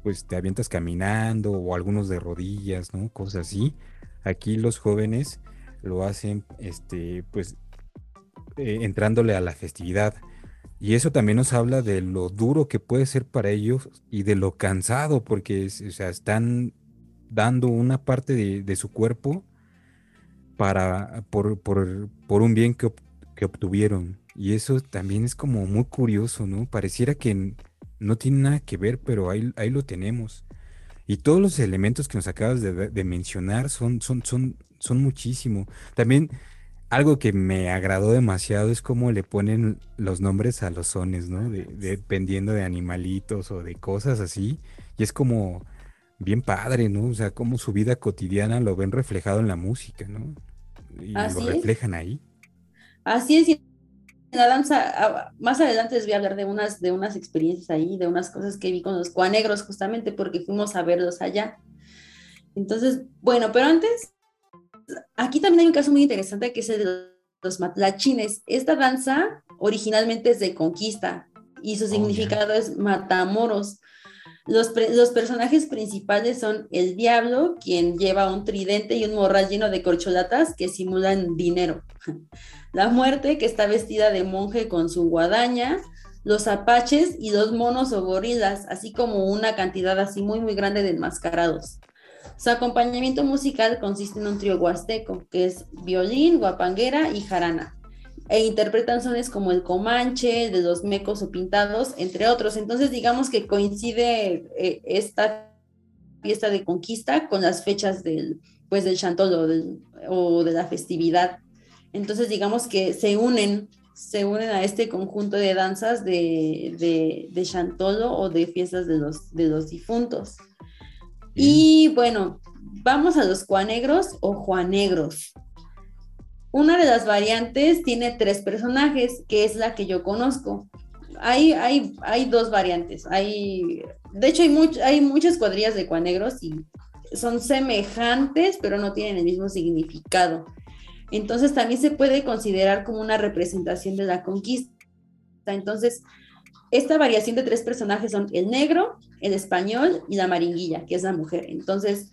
pues te avientas caminando o algunos de rodillas, ¿no? Cosas así. Aquí los jóvenes lo hacen, este, pues, eh, entrándole a la festividad. Y eso también nos habla de lo duro que puede ser para ellos y de lo cansado, porque o sea, están dando una parte de, de su cuerpo para, por, por, por un bien que, que, obtuvieron. Y eso también es como muy curioso, ¿no? Pareciera que no tiene nada que ver, pero ahí, ahí lo tenemos. Y todos los elementos que nos acabas de, de mencionar son, son, son, son muchísimo. También algo que me agradó demasiado es cómo le ponen los nombres a los sones, ¿no? dependiendo de animalitos o de cosas así. Y es como bien padre, ¿no? O sea, cómo su vida cotidiana lo ven reflejado en la música, ¿no? Y lo reflejan ahí. Así es. En la danza, ah, más adelante les voy a hablar de unas, de unas experiencias ahí, de unas cosas que vi con los cuanegros, justamente porque fuimos a verlos allá. Entonces, bueno, pero antes, aquí también hay un caso muy interesante que es el de los matlachines. Esta danza originalmente es de conquista y su oh, significado es matamoros. Los, personajes principales son el diablo, quien lleva un tridente y un morral lleno de corcholatas que simulan dinero. La muerte, que está vestida de monje con su guadaña. Los apaches y los monos o gorilas, así como una cantidad así muy, muy grande de enmascarados. Su acompañamiento musical consiste en un trío huasteco, que es violín, guapanguera y jarana e interpretan sones como el comanche, de los mecos o pintados, entre otros. Entonces, digamos que coincide eh, esta fiesta de conquista con las fechas del, pues, del chantolo o, de la festividad. Entonces, digamos que se unen, se unen a este conjunto de danzas de, de, de chantolo o de fiestas de los, de los difuntos. Y bueno, vamos a los cuanegros o juanegros. Una de las variantes tiene tres personajes, que es la que yo conozco. Hay, hay, hay dos variantes. Hay, de hecho, hay, hay muchas cuadrillas de cuanegros y son semejantes, pero no tienen el mismo significado. Entonces también se puede considerar como una representación de la conquista. Entonces, esta variación de tres personajes son el negro, el español y la maringuilla, que es la mujer. Entonces,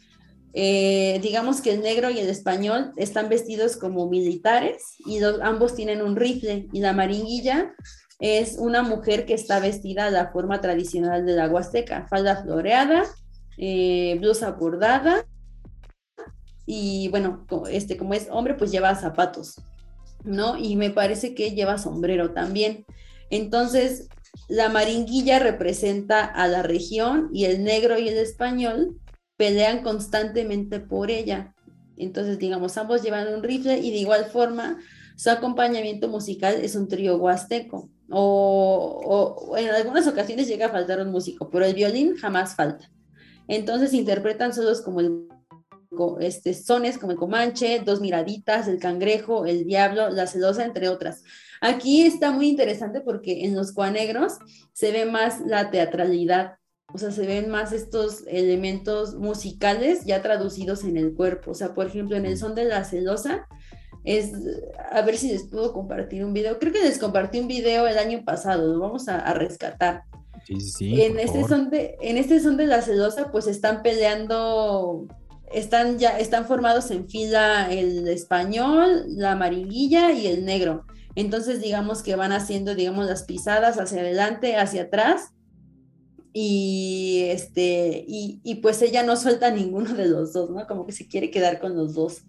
eh, digamos que el negro y el español están vestidos como militares y ambos tienen un rifle y la maringuilla es una mujer que está vestida de la forma tradicional de la Huasteca, falda floreada, eh, blusa bordada y bueno, este como es hombre pues lleva zapatos, ¿no? Y me parece que lleva sombrero también. Entonces, la maringuilla representa a la región y el negro y el español pelean constantemente por ella. Entonces, digamos, ambos llevan un rifle y de igual forma su acompañamiento musical es un trío huasteco. O, en algunas ocasiones llega a faltar un músico, pero el violín jamás falta. Entonces interpretan solos como el este, sones como el comanche, dos miraditas, el cangrejo, el diablo, la celosa, entre otras. Aquí está muy interesante porque en los cuanegros se ve más la teatralidad, o sea, se ven más estos elementos musicales ya traducidos en el cuerpo. O sea, por ejemplo, en el son de la celosa, es, a ver si les puedo compartir un video. Creo que les compartí un video el año pasado, lo vamos a, rescatar. Sí, sí, en, este son de, en este son de la celosa, pues están peleando, están ya, están formados en fila el español, la amarillilla y el negro. Entonces, digamos que van haciendo, digamos, las pisadas hacia adelante, hacia atrás, y este y, y, pues ella no suelta ninguno de los dos, ¿no? Como que se quiere quedar con los dos.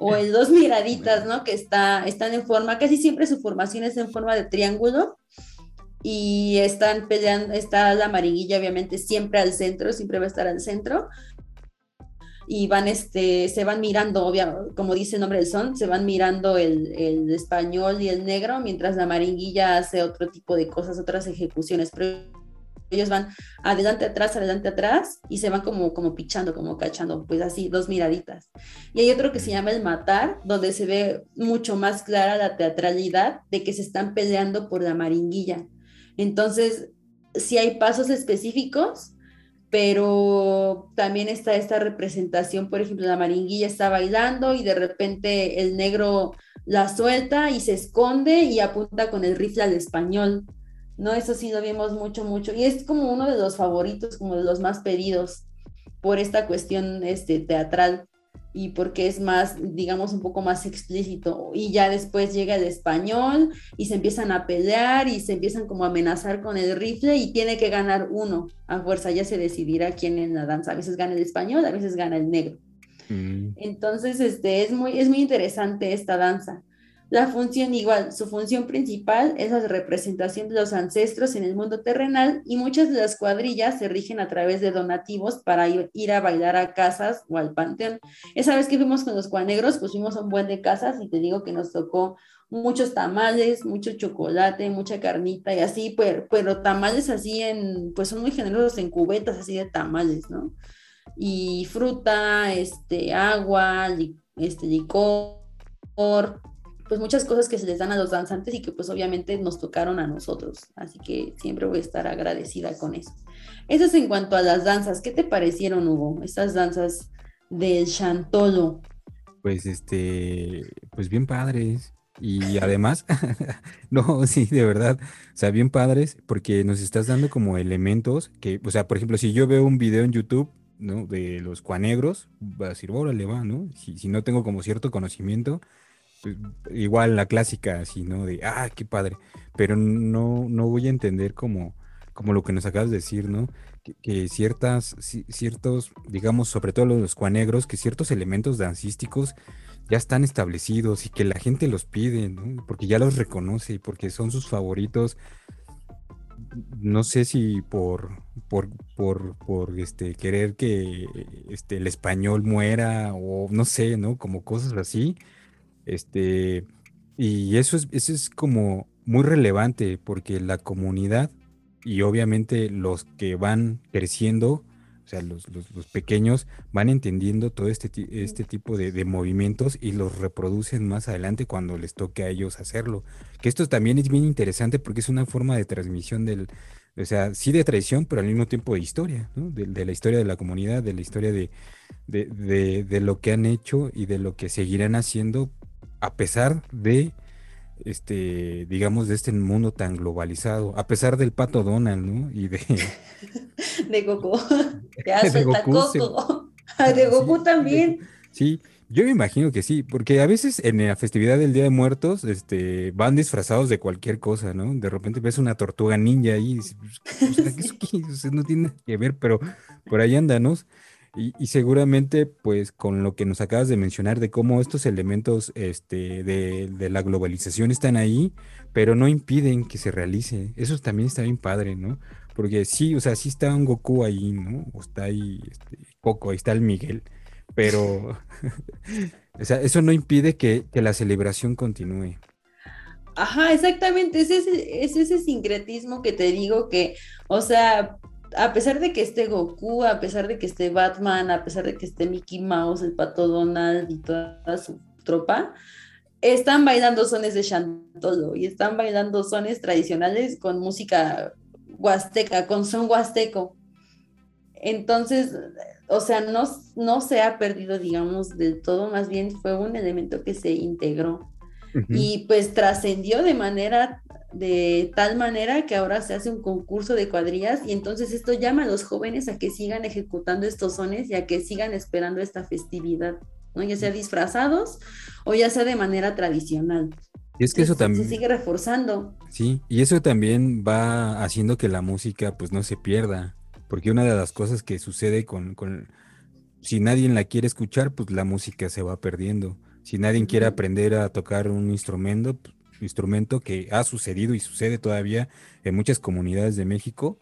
O el dos miraditas, ¿no? Que está, están en forma, casi siempre su formación es en forma de triángulo y están peleando, está la amariguilla obviamente siempre al centro, siempre va a estar al centro y van, este, se van mirando, obvio, como dice el nombre del son, se van mirando el, el español y el negro, mientras la maringuilla hace otro tipo de cosas, otras ejecuciones, pero ellos van adelante, atrás, adelante, atrás y se van como, como pichando, como cachando, pues así, dos miraditas. Y hay otro que se llama el matar, donde se ve mucho más clara la teatralidad de que se están peleando por la maringuilla. Entonces, sí hay pasos específicos, pero también está esta representación, por ejemplo, la maringuilla está bailando y de repente el negro la suelta y se esconde y apunta con el rifle al español. ¿no? Eso sí lo vimos mucho, mucho. Y es como uno de los favoritos, como de los más pedidos por esta cuestión este, teatral y porque es más, digamos, un poco más explícito. Y ya después llega el español y se empiezan a pelear y se empiezan como a amenazar con el rifle y tiene que ganar uno a fuerza. Ya se decidirá quién en la danza. A veces gana el español, a veces gana el negro. Mm. Entonces, este, es, muy, es muy interesante esta danza. La función igual, su función principal es la representación de los ancestros en el mundo terrenal y muchas de las cuadrillas se rigen a través de donativos para ir, a bailar a casas o al panteón. Esa vez que fuimos con los cuanegros, pues fuimos un buen de casas y te digo que nos tocó muchos tamales, mucho chocolate, mucha carnita y así, pero, pero tamales así en, pues son muy generosos en cubetas así de tamales, ¿no? Y fruta, este, agua, este, licor, pues muchas cosas que se les dan a los danzantes y que pues obviamente nos tocaron a nosotros. Así que siempre voy a estar agradecida con eso. Eso es en cuanto a las danzas. ¿Qué te parecieron, Hugo? Estas danzas del Chantolo. Pues este, pues bien padres. Y además, no, sí, de verdad, o sea, bien padres, porque nos estás dando como elementos que, o sea, por ejemplo, si yo veo un video en YouTube, ¿no? De los cuanegros, va a decir, órale, va, ¿no? Si, no tengo como cierto conocimiento, igual la clásica, así, ¿no? De, ah, qué padre, pero no, no voy a entender como como lo que nos acabas de decir, ¿no? Que, ciertas, ciertos, digamos, sobre todo los cuanegros, que ciertos elementos dancísticos ya están establecidos y que la gente los pide, ¿no? Porque ya los reconoce y porque son sus favoritos. No sé si por, por, por, por este, querer que este, el español muera o no sé, ¿no? Como cosas así. Este, y eso es, eso es como muy relevante porque la comunidad y obviamente los que van creciendo, o sea, los, pequeños van entendiendo todo este, este tipo de, movimientos y los reproducen más adelante cuando les toque a ellos hacerlo. Que esto también es bien interesante porque es una forma de transmisión del, o sea, sí de tradición, pero al mismo tiempo de historia, ¿no? de, la historia de la comunidad, de la historia de, de, lo que han hecho y de lo que seguirán haciendo a pesar de este, digamos, de este mundo tan globalizado, a pesar del pato Donald, ¿no? Y de... de Goku. de Goku, de Goku también. Sí, yo me imagino que sí, porque a veces en la festividad del Día de Muertos, este, van disfrazados de cualquier cosa, ¿no? De repente ves una tortuga ninja ahí, y dices, pues, no tiene que ver, pero por ahí andanos. Y, seguramente, pues, con lo que nos acabas de mencionar de cómo estos elementos este, de, la globalización están ahí, pero no impiden que se realice. Eso también está bien padre, ¿no? Porque sí, o sea, sí está un Goku ahí, ¿no? O está ahí este, Coco, ahí está el Miguel, pero, o sea, eso no impide que, la celebración continúe. Ajá, exactamente, es ese, es ese sincretismo que te digo que, o sea, a pesar de que esté Goku, a pesar de que esté Batman, a pesar de que esté Mickey Mouse, el pato Donald y toda su tropa, están bailando sones de Chantolo y están bailando sones tradicionales con música huasteca, con son huasteco. Entonces, o sea, no, no se ha perdido, digamos, del todo, más bien fue un elemento que se integró y pues trascendió de manera de tal manera que ahora se hace un concurso de cuadrillas y entonces esto llama a los jóvenes a que sigan ejecutando estos sones y a que sigan esperando esta festividad, ¿no? ya sea disfrazados o ya sea de manera tradicional. Y es que eso también... Se sigue reforzando. Sí, y eso también va haciendo que la música pues no se pierda, porque una de las cosas que sucede con, con si nadie la quiere escuchar, pues la música se va perdiendo. Si nadie quiere aprender a tocar un instrumento, instrumento que ha sucedido y sucede todavía en muchas comunidades de México,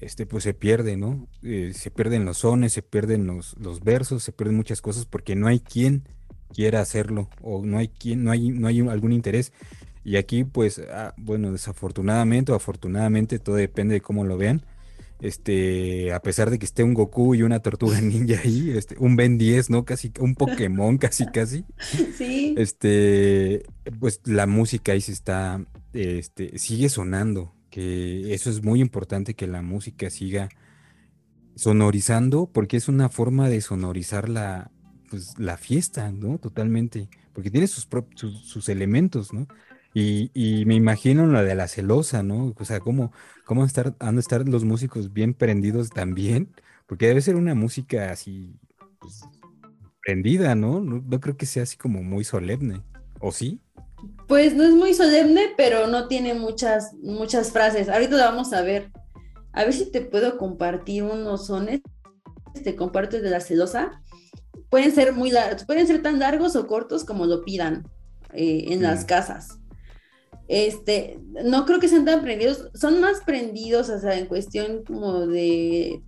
este pues se pierde, ¿no? Eh, se pierden los sones, se pierden los, los, versos, se pierden muchas cosas porque no hay quien quiera hacerlo o no hay quien, no hay, no hay algún interés. Y aquí pues, ah, bueno, desafortunadamente o afortunadamente, todo depende de cómo lo vean, este, a pesar de que esté un Goku y una tortuga ninja ahí, este, un Ben 10, ¿no? Casi, un Pokémon, casi, casi. Sí. Este, pues la música ahí se está, este, sigue sonando, que eso es muy importante que la música siga sonorizando, porque es una forma de sonorizar la, pues, la fiesta, ¿no? Totalmente, porque tiene sus, sus elementos, ¿no? Y, me imagino la de la celosa, ¿no? O sea, cómo, cómo estar, han de estar los músicos bien prendidos también, porque debe ser una música así, pues, prendida, ¿no? ¿no? creo que sea así como muy solemne, ¿o sí? Pues no es muy solemne, pero no tiene muchas, muchas frases. Ahorita vamos a ver. A ver si te puedo compartir unos sones. Te comparto de la celosa. Pueden ser muy largos, pueden ser tan largos o cortos como lo pidan eh, en las casas. Este, no creo que sean tan prendidos, son más prendidos, o sea, en cuestión como de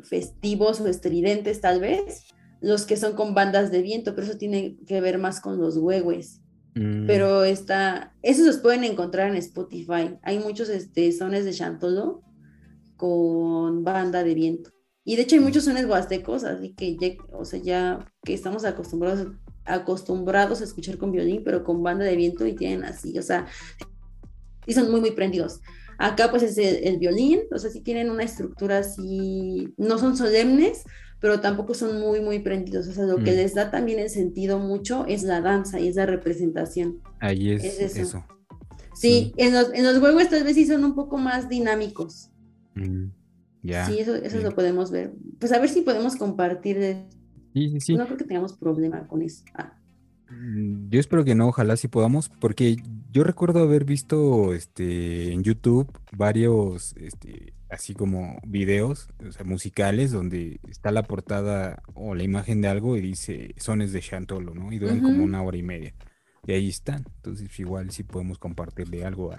festivos o estridentes tal vez, los que son con bandas de viento, pero eso tiene que ver más con los huehues. Mm. Pero está, esos los pueden encontrar en Spotify. Hay muchos este, sones de Chantolo con banda de viento. Y de hecho hay muchos sones huastecos, así que ya, o sea, ya que estamos acostumbrados acostumbrados a escuchar con violín, pero con banda de viento y tienen así, o sea, y son muy, muy prendidos. Acá pues es el, violín, o sea, sí tienen una estructura así, no son solemnes, pero tampoco son muy, muy prendidos. O sea, lo que mm. les da también el sentido mucho es la danza y es la representación. Ahí es, eso. Sí, En, los, en los huevos tal vez sí son un poco más dinámicos. Mm, ya. Sí, eso, eso lo podemos ver. Pues a ver si podemos compartir de no creo que tengamos problema con eso. Ah. Mm, yo espero que no, ojalá sí podamos, porque yo recuerdo haber visto este, en YouTube varios este, así como videos musicales donde está la portada o la imagen de algo y dice sones de Chantolo, ¿no? Y duran como una hora y media. Y ahí están. Entonces, igual sí podemos compartirle algo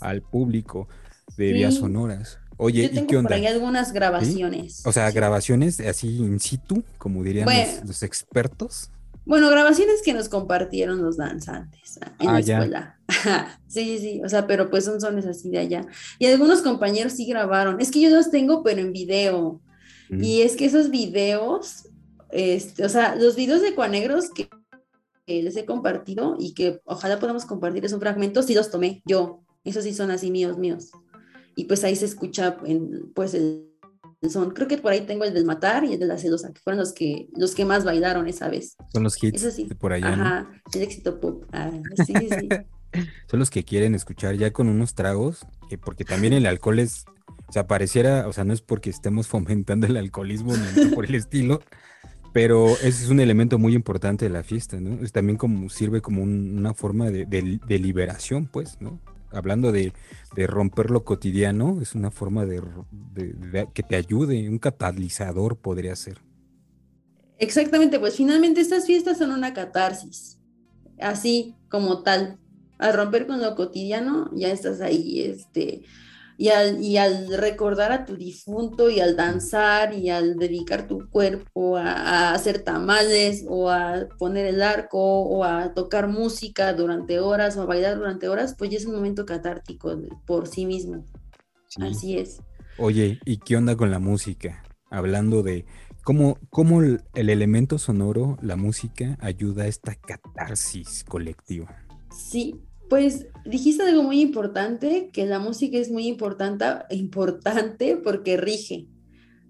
al público de vías sonoras. Oye, Yo tengo ¿y qué onda? por ahí algunas grabaciones. O sea, grabaciones así in situ, como dirían los, expertos. Bueno, grabaciones que nos compartieron los danzantes ah, en la escuela. sí, sí, o sea, pero pues son sones así de allá. Y algunos compañeros sí grabaron. Es que yo los tengo, pero en video. Mm. Y es que esos videos, este, o sea, los videos de Cuanegros que, les he compartido y que ojalá podamos compartir esos fragmentos, sí los tomé yo. Esos sí son así míos, míos y pues ahí se escucha en, pues el, son. Creo que por ahí tengo el del Matar y el de la Celosa, que fueron los que, los que más bailaron esa vez. Son los hits de por allá. Ajá, el éxito pop. Ah, sí, sí. Son los que quieren escuchar ya con unos tragos, porque también el alcohol es, o sea, pareciera, o sea, no es porque estemos fomentando el alcoholismo ni por el estilo, pero ese es un elemento muy importante de la fiesta, ¿no? Es también como sirve como una forma de, de liberación, pues, ¿no? Hablando de, romper lo cotidiano, es una forma de, que te ayude, un catalizador podría ser. Exactamente, pues finalmente estas fiestas son una catarsis, así como tal. Al romper con lo cotidiano, ya estás ahí, este, y al, recordar a tu difunto y al danzar y al dedicar tu cuerpo a, hacer tamales o a poner el arco o a tocar música durante horas o a bailar durante horas, pues ya es un momento catártico por sí mismo. Así es. Oye, ¿y qué onda con la música? Hablando de cómo, cómo el, el elemento sonoro, la música, ayuda a esta catarsis colectiva. Sí, pues dijiste algo muy importante, que la música es muy importante, importante porque rige.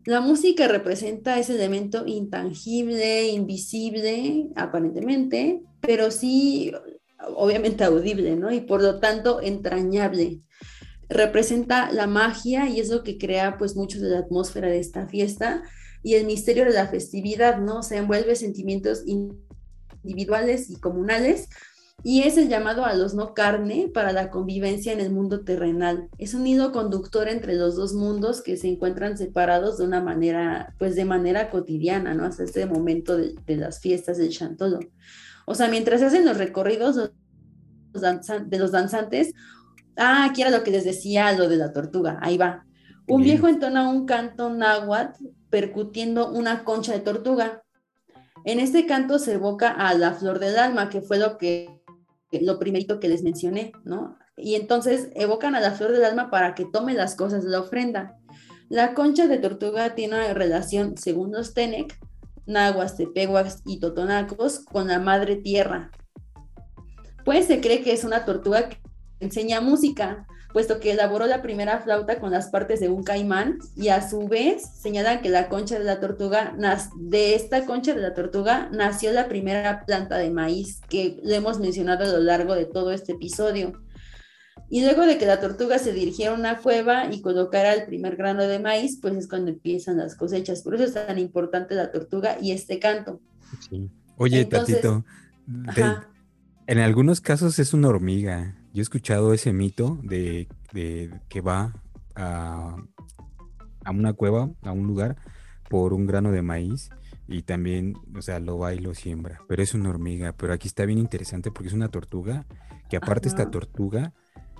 La música representa ese elemento intangible, invisible, aparentemente, pero sí, obviamente audible, ¿no? Y por lo tanto entrañable. Representa la magia y es lo que crea pues mucho de la atmósfera de esta fiesta y el misterio de la festividad, ¿no? Se envuelve sentimientos individuales y comunales y es el llamado a los no carne para la convivencia en el mundo terrenal. Es un hilo conductor entre los dos mundos que se encuentran separados de una manera, pues de manera cotidiana, ¿no? Hasta este momento de, las fiestas del Chantolo. O sea, mientras se hacen los recorridos de los danzantes, ah, aquí era lo que les decía, lo de la tortuga, ahí va. Un viejo entona un canto náhuatl percutiendo una concha de tortuga. En este canto se evoca a la flor del alma, que fue lo que lo primerito que les mencioné, ¿no? Y entonces evocan a la flor del alma para que tome las cosas de la ofrenda. La concha de tortuga tiene una relación, según los Tenec, Nahuas, Tepehuas y Totonacos, con la madre tierra. Pues se cree que es una tortuga que enseña música, puesto que elaboró la primera flauta con las partes de un caimán y a su vez señalan que la concha de la tortuga, de esta concha de la tortuga nació la primera planta de maíz que le hemos mencionado a lo largo de todo este episodio. Y luego de que la tortuga se dirigiera a una cueva y colocara el primer grano de maíz, pues es cuando empiezan las cosechas. Por eso es tan importante la tortuga y este canto. Oye, Tatito, en algunos casos es una hormiga. Yo he escuchado ese mito de, que va a, una cueva, a un lugar, por un grano de maíz y también, o sea, lo va y lo siembra. Pero es una hormiga. Pero aquí está bien interesante porque es una tortuga, que aparte esta tortuga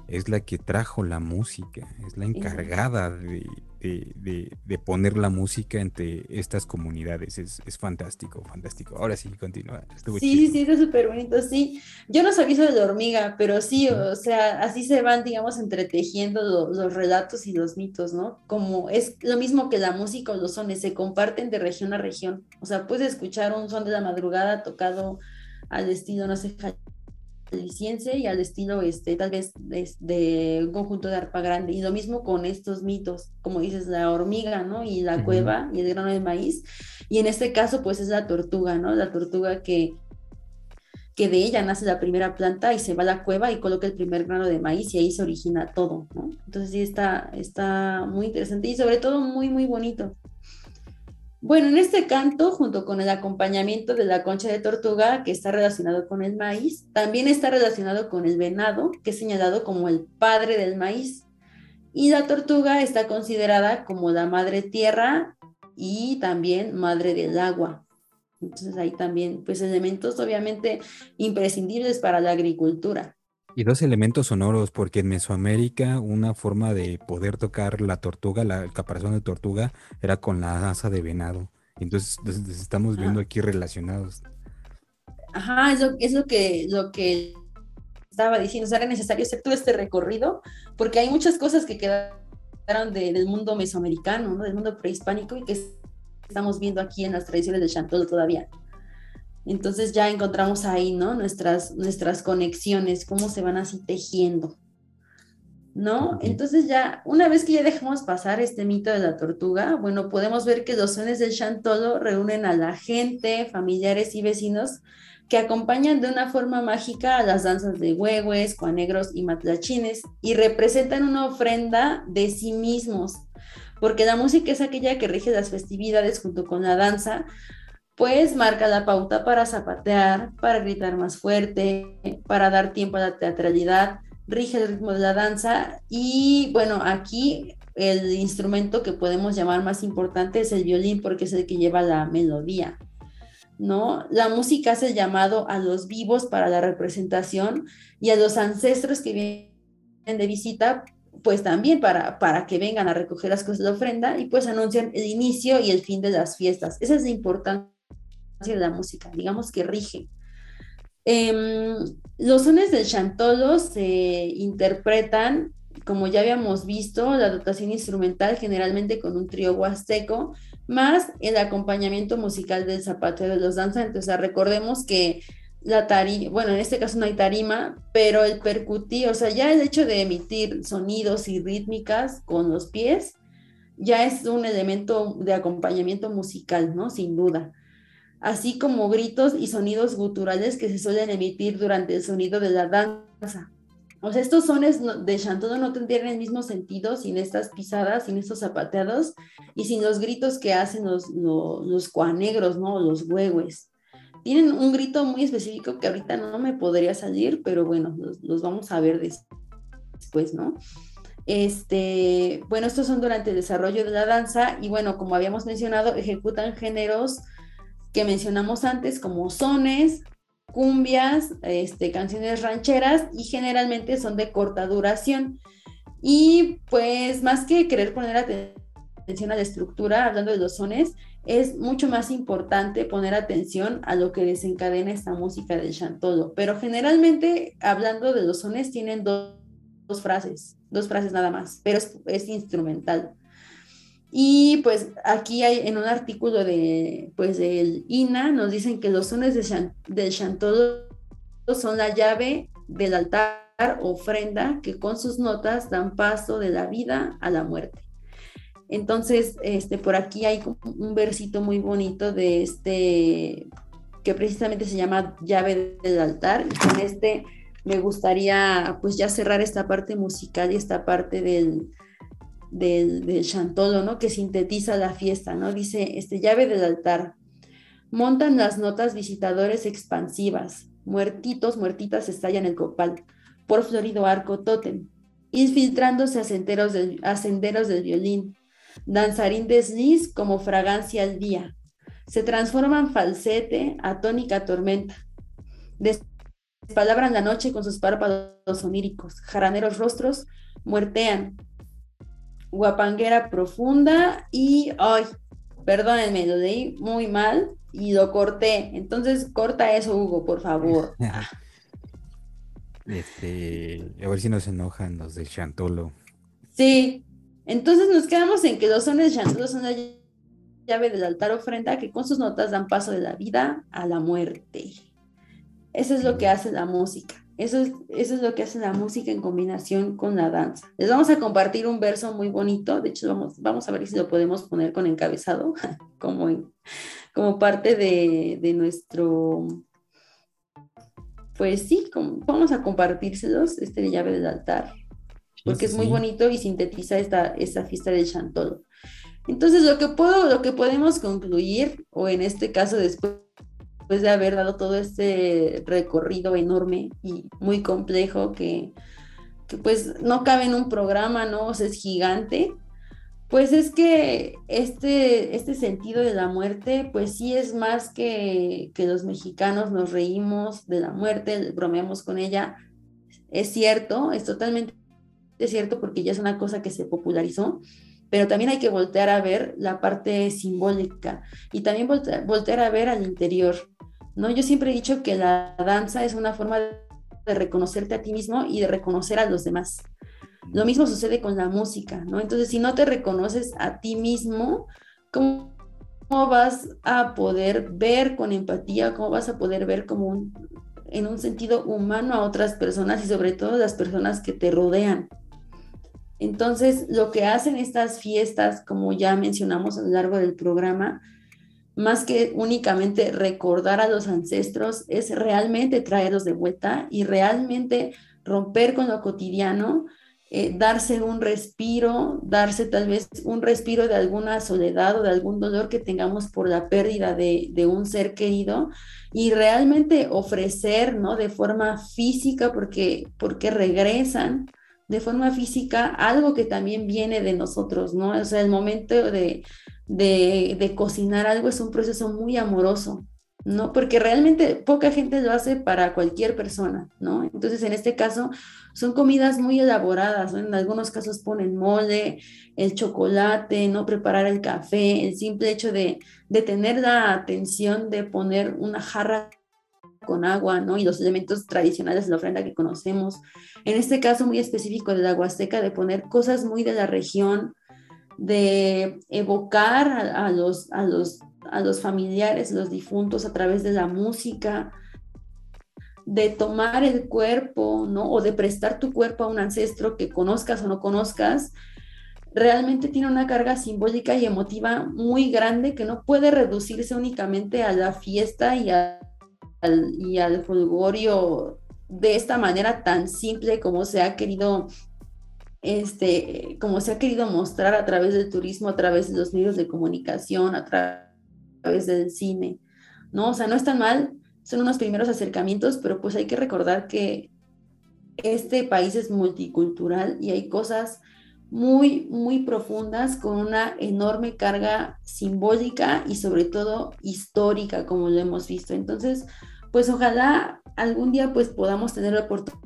es la que trajo la música, es la encargada de, de, poner la música entre estas comunidades. Es, fantástico, fantástico. Ahora sí, continúa. Sí, sí, sí, es súper bonito, sí. Yo no sabía eso de la hormiga, pero sí, o sea, así se van, digamos, entretejiendo los relatos y los mitos, ¿no? Como es lo mismo que la música o los sones, se comparten de región a región. O sea, puedes escuchar un son de la madrugada tocado al estilo, no sé, y al estilo este, tal vez de, un conjunto de arpa grande. Y lo mismo con estos mitos, como dices, la hormiga, ¿no? Y la cueva y el grano de maíz. Y en este caso, pues es la tortuga, ¿no? La tortuga que, que de ella nace la primera planta y se va a la cueva y coloca el primer grano de maíz y ahí se origina todo, ¿no? Entonces sí está, está muy interesante y sobre todo muy, muy bonito. Bueno, en este canto, junto con el acompañamiento de la concha de tortuga, que está relacionado con el maíz, también está relacionado con el venado, que es señalado como el padre del maíz. Y la tortuga está considerada como la madre tierra y también madre del agua. Entonces ahí también, pues elementos obviamente imprescindibles para la agricultura. Y dos elementos sonoros, porque en Mesoamérica una forma de poder tocar la tortuga, la, el caparazón de tortuga, era con la asa de venado. Entonces, estamos viendo aquí relacionados. Ajá, es lo, es lo que, lo que estaba diciendo, o sea, era necesario hacer todo este recorrido, porque hay muchas cosas que quedaron del mundo mesoamericano, del mundo prehispánico, y que estamos viendo aquí en las tradiciones del Chantolo todavía. Entonces ya encontramos ahí, ¿no? Nuestras, nuestras conexiones, cómo se van así tejiendo. ¿No? Entonces ya, una vez que ya dejamos pasar este mito de la tortuga, bueno, podemos ver que los sones del chantolo reúnen a la gente, familiares y vecinos que acompañan de una forma mágica a las danzas de huehues, cuanegros y matlachines y representan una ofrenda de sí mismos, porque la música es aquella que rige las festividades junto con la danza, pues marca la pauta para zapatear, para gritar más fuerte, para dar tiempo a la teatralidad, rige el ritmo de la danza y bueno, aquí el instrumento que podemos llamar más importante es el violín porque es el que lleva la melodía. ¿No? La música hace llamado a los vivos para la representación y a los ancestros que vienen de visita, pues también para, para que vengan a recoger las cosas de ofrenda y pues anuncian el inicio y el fin de las fiestas. Esa es la importancia de la música, digamos que rige. Em, los sones del chantolo se interpretan, como ya habíamos visto, la dotación instrumental generalmente con un trío huasteco, más el acompañamiento musical del zapateo de los danzantes. O sea, recordemos que la tarima, bueno, en este caso no hay tarima, pero el percutir, o sea, ya el hecho de emitir sonidos y rítmicas con los pies, ya es un elemento de acompañamiento musical, ¿no? Sin duda así como gritos y sonidos guturales que se suelen emitir durante el sonido de la danza. O sea, estos sones de chantodo no tendrían el mismo sentido sin estas pisadas, sin estos zapateados y sin los gritos que hacen los, los, cuanegros, ¿no? Los huehues. Tienen un grito muy específico que ahorita no me podría salir, pero bueno, los, vamos a ver después, ¿no? Este, bueno, estos son durante el desarrollo de la danza y bueno, como habíamos mencionado, ejecutan géneros que mencionamos antes como sones, cumbias, este, canciones rancheras y generalmente son de corta duración. Y pues más que querer poner atención a la estructura, hablando de los sones, es mucho más importante poner atención a lo que desencadena esta música del chantolo. Pero generalmente, hablando de los sones, tienen dos, frases, dos frases nada más, pero es, es instrumental. Y pues aquí hay en un artículo de, pues del INA, nos dicen que los sones de del chantolo son la llave del altar ofrenda que con sus notas dan paso de la vida a la muerte. Entonces, este, por aquí hay un versito muy bonito de este, que precisamente se llama llave del altar. Y con este me gustaría pues ya cerrar esta parte musical y esta parte del, del, chantolo, ¿no? Que sintetiza la fiesta, ¿no? Dice, este, llave del altar. Montan las notas visitadores expansivas. Muertitos, muertitas estallan el copal. Por florido arco tótem. Infiltrándose a senderos del, a senderos del violín. Danzarín desliz como fragancia al día. Se transforman falsete a tónica tormenta. Despalabran la noche con sus párpados oníricos. Jaraneros rostros muertean, guapanguera profunda y, ay, perdónenme, lo leí muy mal y lo corté. Entonces, corta eso, Hugo, por favor. Este, a ver si nos enojan los de Chantolo. Sí, entonces nos quedamos en que los sones de Chantolo son la llave del altar ofrenda que con sus notas dan paso de la vida a la muerte. Eso es lo que hace la música. Eso es, eso es lo que hace la música en combinación con la danza. Les vamos a compartir un verso muy bonito, de hecho vamos, vamos a ver si lo podemos poner con encabezado, como, como parte de, de, nuestro, pues sí, vamos a compartírselos, este llave del altar, porque es muy bonito y sintetiza esta, esta fiesta del Chantolo. Entonces lo que, puedo, lo que podemos concluir, o en este caso después después de haber dado todo este recorrido enorme y muy complejo que pues no cabe en un programa, ¿no? Es gigante. Pues es que este, este sentido de la muerte, pues sí es más que, que los mexicanos nos reímos de la muerte, bromeamos con ella. Es cierto, es totalmente cierto porque ya es una cosa que se popularizó, pero también hay que voltear a ver la parte simbólica y también voltear, a ver al interior, ¿no? Yo siempre he dicho que la danza es una forma de reconocerte a ti mismo y de reconocer a los demás. Lo mismo sucede con la música, ¿no? Entonces, si no te reconoces a ti mismo, ¿cómo, vas a poder ver con empatía? ¿Cómo vas a poder ver como en un sentido humano a otras personas y sobre todo las personas que te rodean? Entonces, lo que hacen estas fiestas, como ya mencionamos a lo largo del programa, más que únicamente recordar a los ancestros, es realmente traerlos de vuelta y realmente romper con lo cotidiano, eh, darse un respiro, darse tal vez un respiro de alguna soledad o de algún dolor que tengamos por la pérdida de, de un ser querido y realmente ofrecer, ¿no? De forma física, porque, porque regresan, de forma física algo que también viene de nosotros, ¿no? O sea, el momento de, de, cocinar algo es un proceso muy amoroso, ¿no? Porque realmente poca gente lo hace para cualquier persona, ¿no? Entonces, en este caso, son comidas muy elaboradas. En algunos casos ponen mole, el chocolate, ¿no? Preparar el café, el simple hecho de, de tener la atención de poner una jarra con agua, ¿no? Y los elementos tradicionales de la ofrenda que conocemos. En este caso muy específico de la Huasteca, de poner cosas muy de la región, de evocar a, los, a, los, a los familiares, los difuntos a través de la música, de tomar el cuerpo, ¿no? O de prestar tu cuerpo a un ancestro que conozcas o no conozcas, realmente tiene una carga simbólica y emotiva muy grande que no puede reducirse únicamente a la fiesta y a y al fulgorio de esta manera tan simple como se ha querido este, como se ha querido mostrar a través del turismo, a través de los medios de comunicación, a, través del cine, ¿no? O sea, no es tan mal, son unos primeros acercamientos, pero pues hay que recordar que este país es multicultural y hay cosas muy, muy profundas con una enorme carga simbólica y sobre todo histórica, como lo hemos visto. Entonces, pues ojalá algún día pues podamos tener la oportunidad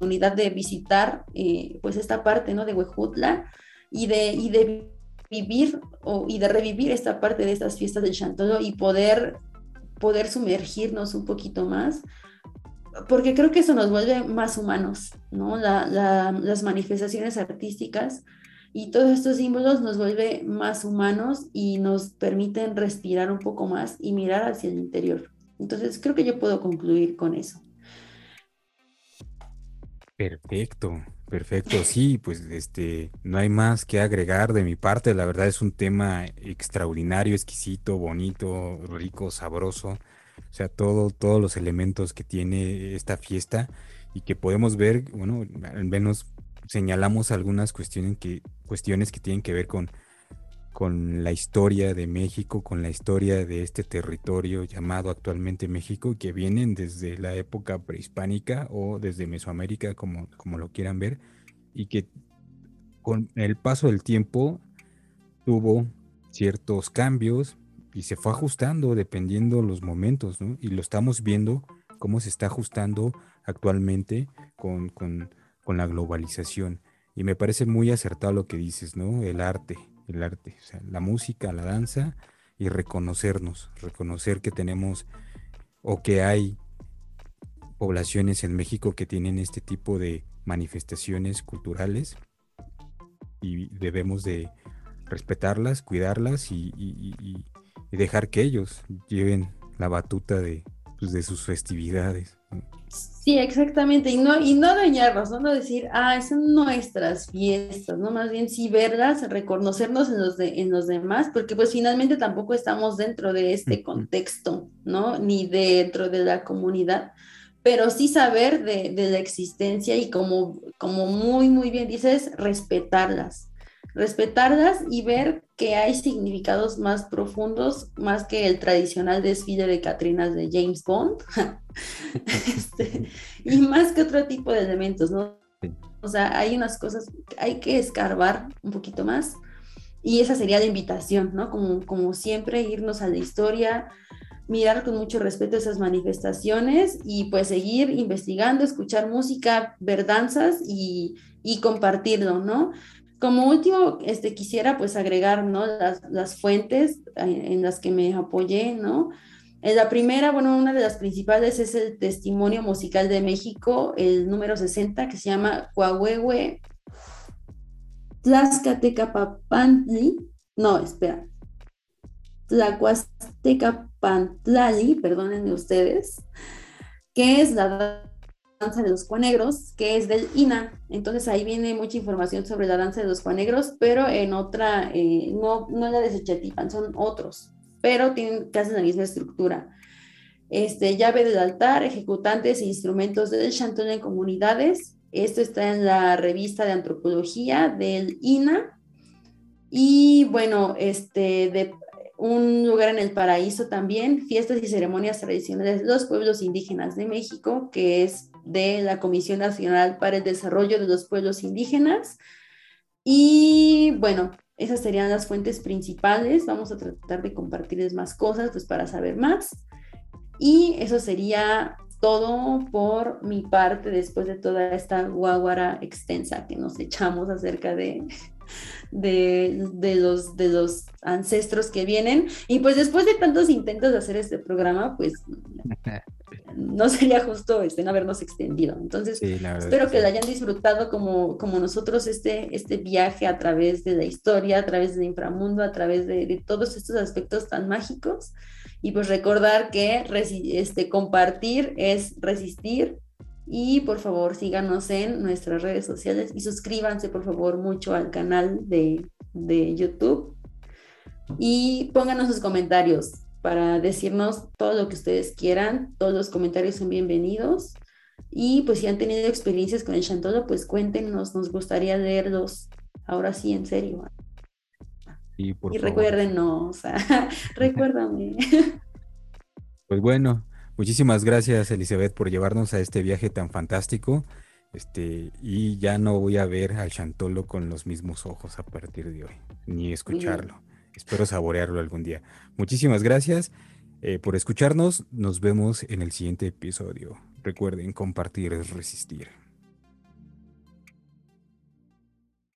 de visitar eh, pues esta parte, ¿no? De Huejutla y de, y de vivir o, y de revivir esta parte de estas fiestas del Chantolo y poder, poder sumergirnos un poquito más, porque creo que eso nos vuelve más humanos, ¿no? las manifestaciones artísticas y todos estos símbolos nos vuelve más humanos y nos permiten respirar un poco más y mirar hacia el interior. Entonces, creo que yo puedo concluir con eso. Perfecto, perfecto. Sí, pues este, no hay más que agregar de mi parte. La verdad es un tema extraordinario, exquisito, bonito, rico, sabroso. O sea, todo, todos los elementos que tiene esta fiesta y que podemos ver, bueno, al menos señalamos algunas cuestiones que, cuestiones que tienen que ver con con la historia de México, con la historia de este territorio llamado actualmente México, que vienen desde la época prehispánica o desde Mesoamérica, como, como lo quieran ver, y que con el paso del tiempo tuvo ciertos cambios y se fue ajustando dependiendo los momentos, ¿no? Y lo estamos viendo cómo se está ajustando actualmente con, con, con la globalización. Y me parece muy acertado lo que dices, ¿no? El arte, el arte, o sea, la música, la danza y reconocernos, reconocer que tenemos o que hay poblaciones en México que tienen este tipo de manifestaciones culturales y debemos de respetarlas, cuidarlas y, dejar que ellos lleven la batuta de, pues, de sus festividades. Sí, exactamente, y no, y no dañarnos, ¿no? decir, ah, son nuestras fiestas, ¿no? Más bien sí verlas, reconocernos en los, de, en los demás, porque pues finalmente tampoco estamos dentro de este contexto, ¿no? Ni dentro de la comunidad, pero sí saber de, de la existencia y como, como muy, muy bien dices, respetarlas, respetarlas y ver que hay significados más profundos, más que el tradicional desfile de Catrinas de James Bond, este, y más que otro tipo de elementos, ¿no? O sea, hay unas cosas, hay que escarbar un poquito más. Y esa sería la invitación, ¿no? Como, como siempre, irnos a la historia, mirar con mucho respeto esas manifestaciones y pues seguir investigando, escuchar música, ver danzas y, y compartirlo, ¿no? Como último, este, quisiera pues agregar, ¿no? Las, las fuentes en las que me apoyé, ¿no? En la primera, bueno, una de las principales es el Testimonio Musical de México, el número 60, que se llama Coahuehue Tlaxcatecapapantli, no, espera, Tlacuastecapantlali, perdónenme ustedes, que es la danza de los cuanegros, que es del INA. Entonces ahí viene mucha información sobre la danza de los cuanegros, pero en otra, eh, no, no la de Sechatipan, son otros pero tienen casi la misma estructura. Este, llave del altar, ejecutantes e instrumentos del chantón en comunidades. Esto está en la revista de antropología del INA. Y bueno, este, de un lugar en el paraíso también, fiestas y ceremonias tradicionales de los pueblos indígenas de México, que es de la Comisión Nacional para el Desarrollo de los Pueblos Indígenas. Y bueno, esas serían las fuentes principales. Vamos a tratar de compartirles más cosas pues, para saber más. Y eso sería todo por mi parte después de toda esta guaguara extensa que nos echamos acerca de, de, los, de los ancestros que vienen. Y pues después de tantos intentos de hacer este programa, pues no sería justo este, no habernos extendido. Entonces, espero que, lo hayan disfrutado como, como nosotros este, este viaje a través de la historia, a través del inframundo, a través de, todos estos aspectos tan mágicos. Y pues recordar que este, compartir es resistir. Y por favor, síganos en nuestras redes sociales y suscríbanse, por favor, mucho al canal de, de YouTube. Y pónganos sus comentarios para decirnos todo lo que ustedes quieran. Todos los comentarios son bienvenidos. Y pues si han tenido experiencias con el chantolo, pues cuéntenos, nos gustaría leerlos. Ahora sí, en serio. y recuérdenos, recuérdame. Pues bueno, muchísimas gracias Elizabeth por llevarnos a este viaje tan fantástico. Este, y ya no voy a ver al chantolo con los mismos ojos a partir de hoy, ni escucharlo. Espero saborearlo algún día. Muchísimas gracias eh, por escucharnos. Nos vemos en el siguiente episodio. Recuerden, compartir es resistir.